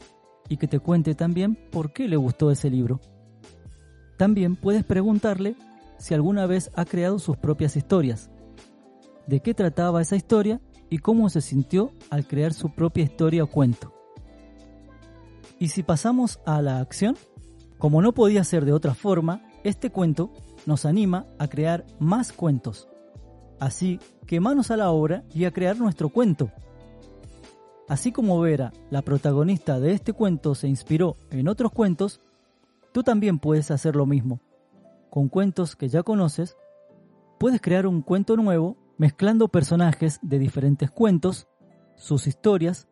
y que te cuente también por qué le gustó ese libro. También puedes preguntarle si alguna vez ha creado sus propias historias, de qué trataba esa historia y cómo se sintió al crear su propia historia o cuento. Y si pasamos a la acción, como no podía ser de otra forma, este cuento nos anima a crear más cuentos. Así que manos a la obra y a crear nuestro cuento. Así como Vera, la protagonista de este cuento, se inspiró en otros cuentos, tú también puedes hacer lo mismo. Con cuentos que ya conoces, puedes crear un cuento nuevo mezclando personajes de diferentes cuentos, sus historias,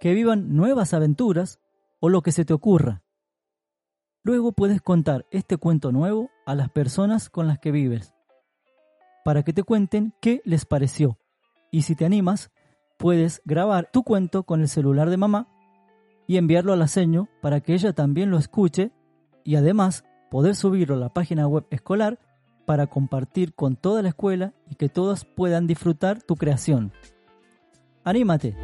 que vivan nuevas aventuras o lo que se te ocurra. Luego puedes contar este cuento nuevo a las personas con las que vives, para que te cuenten qué les pareció. Y si te animas, puedes grabar tu cuento con el celular de mamá y enviarlo a la seño para que ella también lo escuche y además poder subirlo a la página web escolar para compartir con toda la escuela y que todos puedan disfrutar tu creación. ¡Anímate!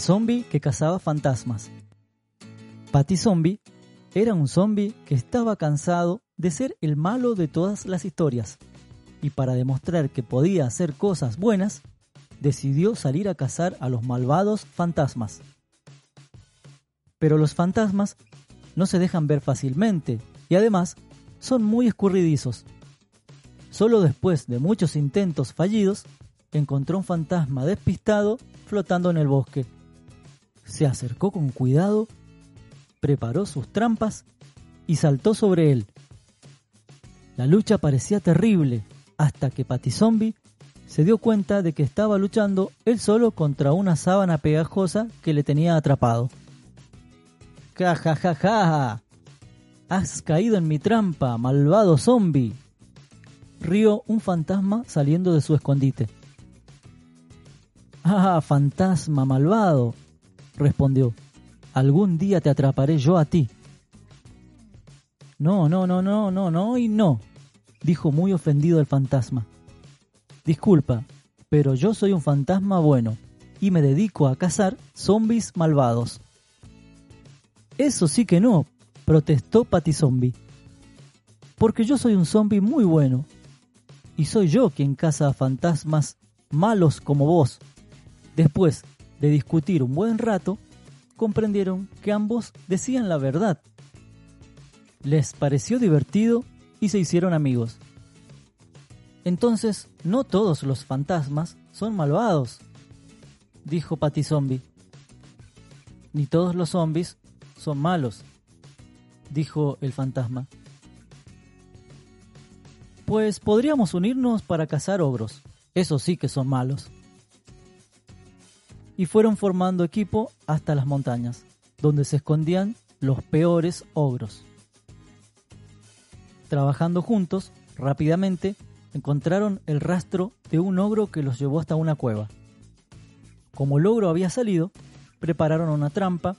Zombie que cazaba fantasmas. Patty Zombie era un zombie que estaba cansado de ser el malo de todas las historias y para demostrar que podía hacer cosas buenas, decidió salir a cazar a los malvados fantasmas. Pero los fantasmas no se dejan ver fácilmente y además son muy escurridizos. Solo después de muchos intentos fallidos, encontró un fantasma despistado flotando en el bosque se acercó con cuidado, preparó sus trampas y saltó sobre él. La lucha parecía terrible hasta que Zombie se dio cuenta de que estaba luchando él solo contra una sábana pegajosa que le tenía atrapado. ¡Ja, ja, ja, ja! Has caído en mi trampa, malvado zombie. rió un fantasma saliendo de su escondite. Ah, fantasma malvado, respondió. Algún día te atraparé yo a ti. No, no, no, no, no, no y no, dijo muy ofendido el fantasma. Disculpa, pero yo soy un fantasma bueno y me dedico a cazar zombis malvados. Eso sí que no, protestó Patty Zombie. Porque yo soy un zombie muy bueno. Y soy yo quien caza a fantasmas malos como vos. Después de discutir un buen rato, comprendieron que ambos decían la verdad. Les pareció divertido y se hicieron amigos. Entonces, no todos los fantasmas son malvados, dijo Patty Zombie. Ni todos los zombies son malos, dijo el fantasma. Pues podríamos unirnos para cazar ogros. Esos sí que son malos. Y fueron formando equipo hasta las montañas, donde se escondían los peores ogros. Trabajando juntos, rápidamente encontraron el rastro de un ogro que los llevó hasta una cueva. Como el ogro había salido, prepararon una trampa,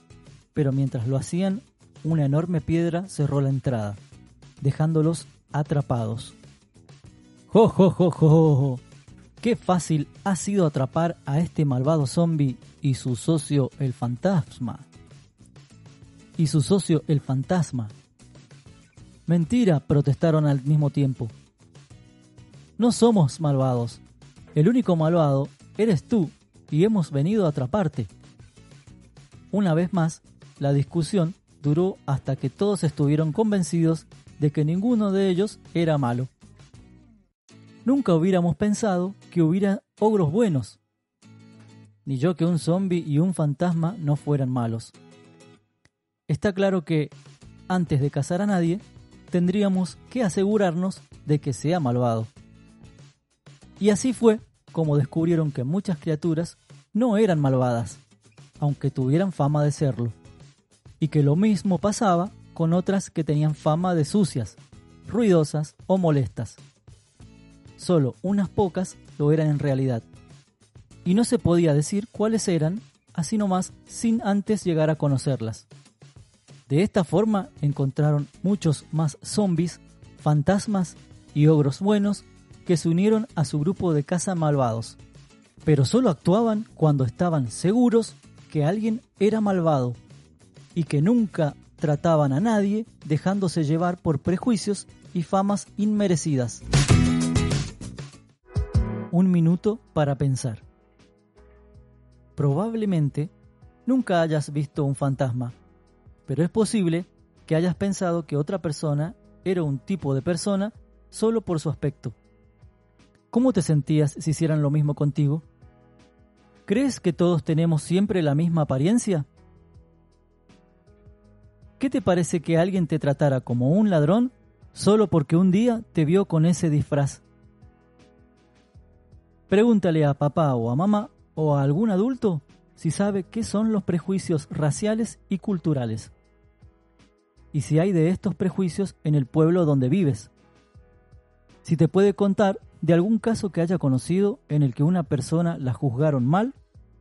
pero mientras lo hacían, una enorme piedra cerró la entrada, dejándolos atrapados. ¡Jo, jo, jo, jo! ¡Qué fácil ha sido atrapar a este malvado zombie y su socio el fantasma! Y su socio el fantasma. Mentira, protestaron al mismo tiempo. No somos malvados. El único malvado eres tú y hemos venido a atraparte. Una vez más, la discusión duró hasta que todos estuvieron convencidos de que ninguno de ellos era malo. Nunca hubiéramos pensado que hubiera ogros buenos, ni yo que un zombie y un fantasma no fueran malos. Está claro que, antes de cazar a nadie, tendríamos que asegurarnos de que sea malvado. Y así fue como descubrieron que muchas criaturas no eran malvadas, aunque tuvieran fama de serlo, y que lo mismo pasaba con otras que tenían fama de sucias, ruidosas o molestas. Solo unas pocas lo eran en realidad, y no se podía decir cuáles eran, así nomás, sin antes llegar a conocerlas. De esta forma encontraron muchos más zombies, fantasmas y ogros buenos que se unieron a su grupo de caza malvados, pero solo actuaban cuando estaban seguros que alguien era malvado y que nunca trataban a nadie dejándose llevar por prejuicios y famas inmerecidas. Un minuto para pensar. Probablemente nunca hayas visto un fantasma, pero es posible que hayas pensado que otra persona era un tipo de persona solo por su aspecto. ¿Cómo te sentías si hicieran lo mismo contigo? ¿Crees que todos tenemos siempre la misma apariencia? ¿Qué te parece que alguien te tratara como un ladrón solo porque un día te vio con ese disfraz? Pregúntale a papá o a mamá o a algún adulto si sabe qué son los prejuicios raciales y culturales. Y si hay de estos prejuicios en el pueblo donde vives. Si te puede contar de algún caso que haya conocido en el que una persona la juzgaron mal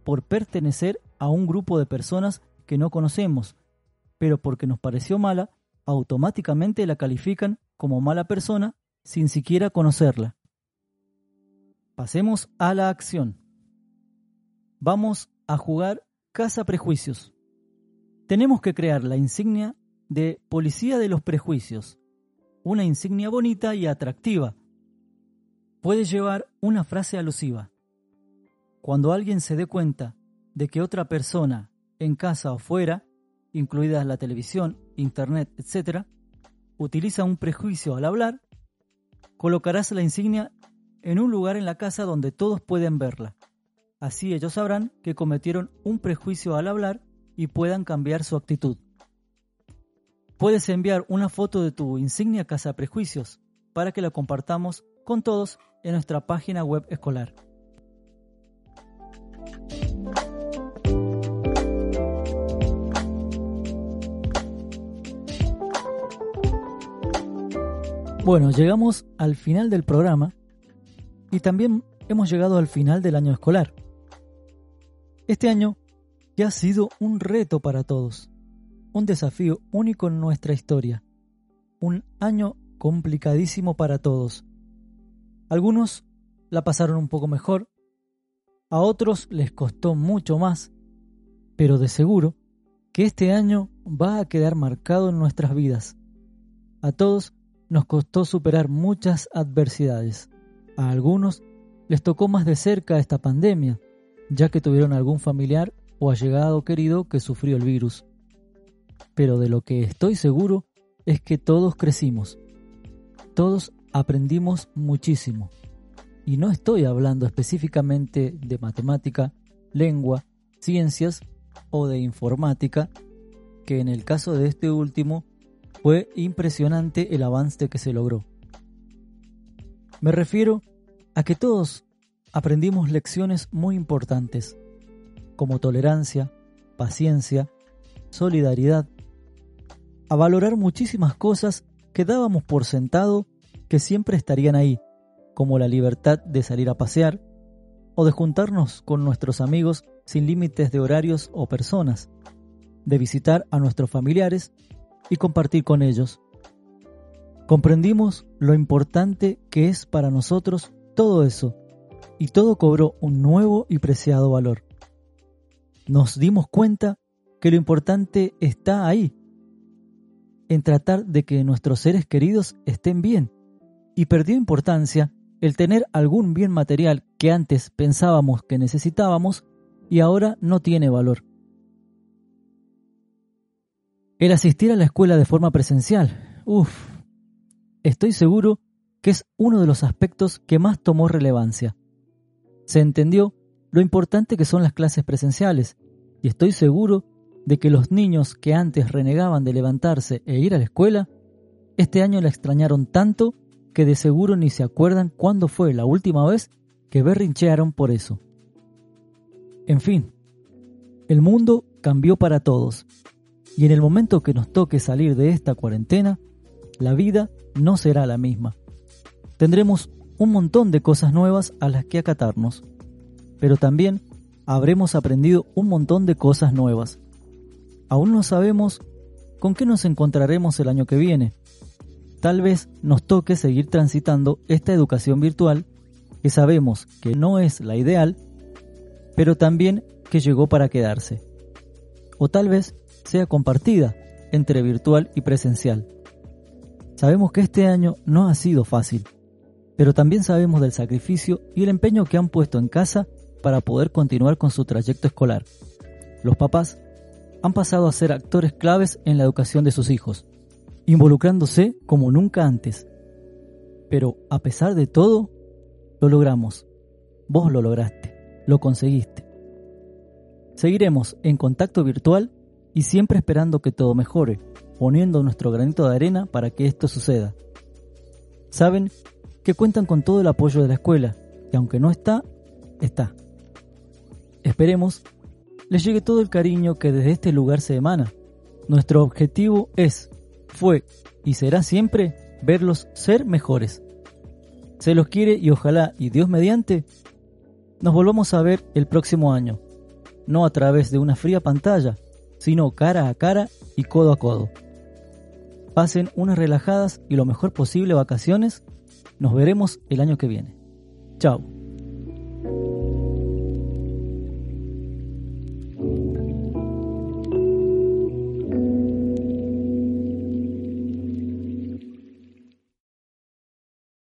por pertenecer a un grupo de personas que no conocemos, pero porque nos pareció mala, automáticamente la califican como mala persona sin siquiera conocerla. Pasemos a la acción. Vamos a jugar Casa Prejuicios. Tenemos que crear la insignia de Policía de los Prejuicios, una insignia bonita y atractiva puede llevar una frase alusiva. Cuando alguien se dé cuenta de que otra persona, en casa o fuera, incluidas la televisión, internet, etc., utiliza un prejuicio al hablar, colocarás la insignia en un lugar en la casa donde todos pueden verla. Así ellos sabrán que cometieron un prejuicio al hablar y puedan cambiar su actitud. Puedes enviar una foto de tu insignia Casa Prejuicios para que la compartamos con todos en nuestra página web escolar. Bueno, llegamos al final del programa y también hemos llegado al final del año escolar. Este año que ha sido un reto para todos, un desafío único en nuestra historia, un año complicadísimo para todos. Algunos la pasaron un poco mejor, a otros les costó mucho más, pero de seguro que este año va a quedar marcado en nuestras vidas. A todos nos costó superar muchas adversidades. A algunos les tocó más de cerca esta pandemia, ya que tuvieron algún familiar o allegado querido que sufrió el virus. Pero de lo que estoy seguro es que todos crecimos. Todos aprendimos muchísimo. Y no estoy hablando específicamente de matemática, lengua, ciencias o de informática, que en el caso de este último fue impresionante el avance que se logró. Me refiero a que todos aprendimos lecciones muy importantes, como tolerancia, paciencia, solidaridad, a valorar muchísimas cosas que dábamos por sentado que siempre estarían ahí, como la libertad de salir a pasear o de juntarnos con nuestros amigos sin límites de horarios o personas, de visitar a nuestros familiares y compartir con ellos. Comprendimos lo importante que es para nosotros todo eso, y todo cobró un nuevo y preciado valor. Nos dimos cuenta que lo importante está ahí, en tratar de que nuestros seres queridos estén bien, y perdió importancia el tener algún bien material que antes pensábamos que necesitábamos y ahora no tiene valor. El asistir a la escuela de forma presencial, uff, estoy seguro que es uno de los aspectos que más tomó relevancia. Se entendió lo importante que son las clases presenciales y estoy seguro de que los niños que antes renegaban de levantarse e ir a la escuela, este año la extrañaron tanto que de seguro ni se acuerdan cuándo fue la última vez que berrinchearon por eso. En fin, el mundo cambió para todos y en el momento que nos toque salir de esta cuarentena, la vida no será la misma. Tendremos un montón de cosas nuevas a las que acatarnos, pero también habremos aprendido un montón de cosas nuevas. Aún no sabemos con qué nos encontraremos el año que viene, tal vez nos toque seguir transitando esta educación virtual que sabemos que no es la ideal, pero también que llegó para quedarse. O tal vez sea compartida entre virtual y presencial. Sabemos que este año no ha sido fácil, pero también sabemos del sacrificio y el empeño que han puesto en casa para poder continuar con su trayecto escolar. Los papás han pasado a ser actores claves en la educación de sus hijos involucrándose como nunca antes. Pero a pesar de todo, lo logramos. Vos lo lograste, lo conseguiste. Seguiremos en contacto virtual y siempre esperando que todo mejore, poniendo nuestro granito de arena para que esto suceda. Saben que cuentan con todo el apoyo de la escuela, y aunque no está, está. Esperemos les llegue todo el cariño que desde este lugar se emana. Nuestro objetivo es fue y será siempre verlos ser mejores. Se los quiere y ojalá, y Dios mediante, nos volvamos a ver el próximo año, no a través de una fría pantalla, sino cara a cara y codo a codo. Pasen unas relajadas y lo mejor posible vacaciones. Nos veremos el año que viene. Chao.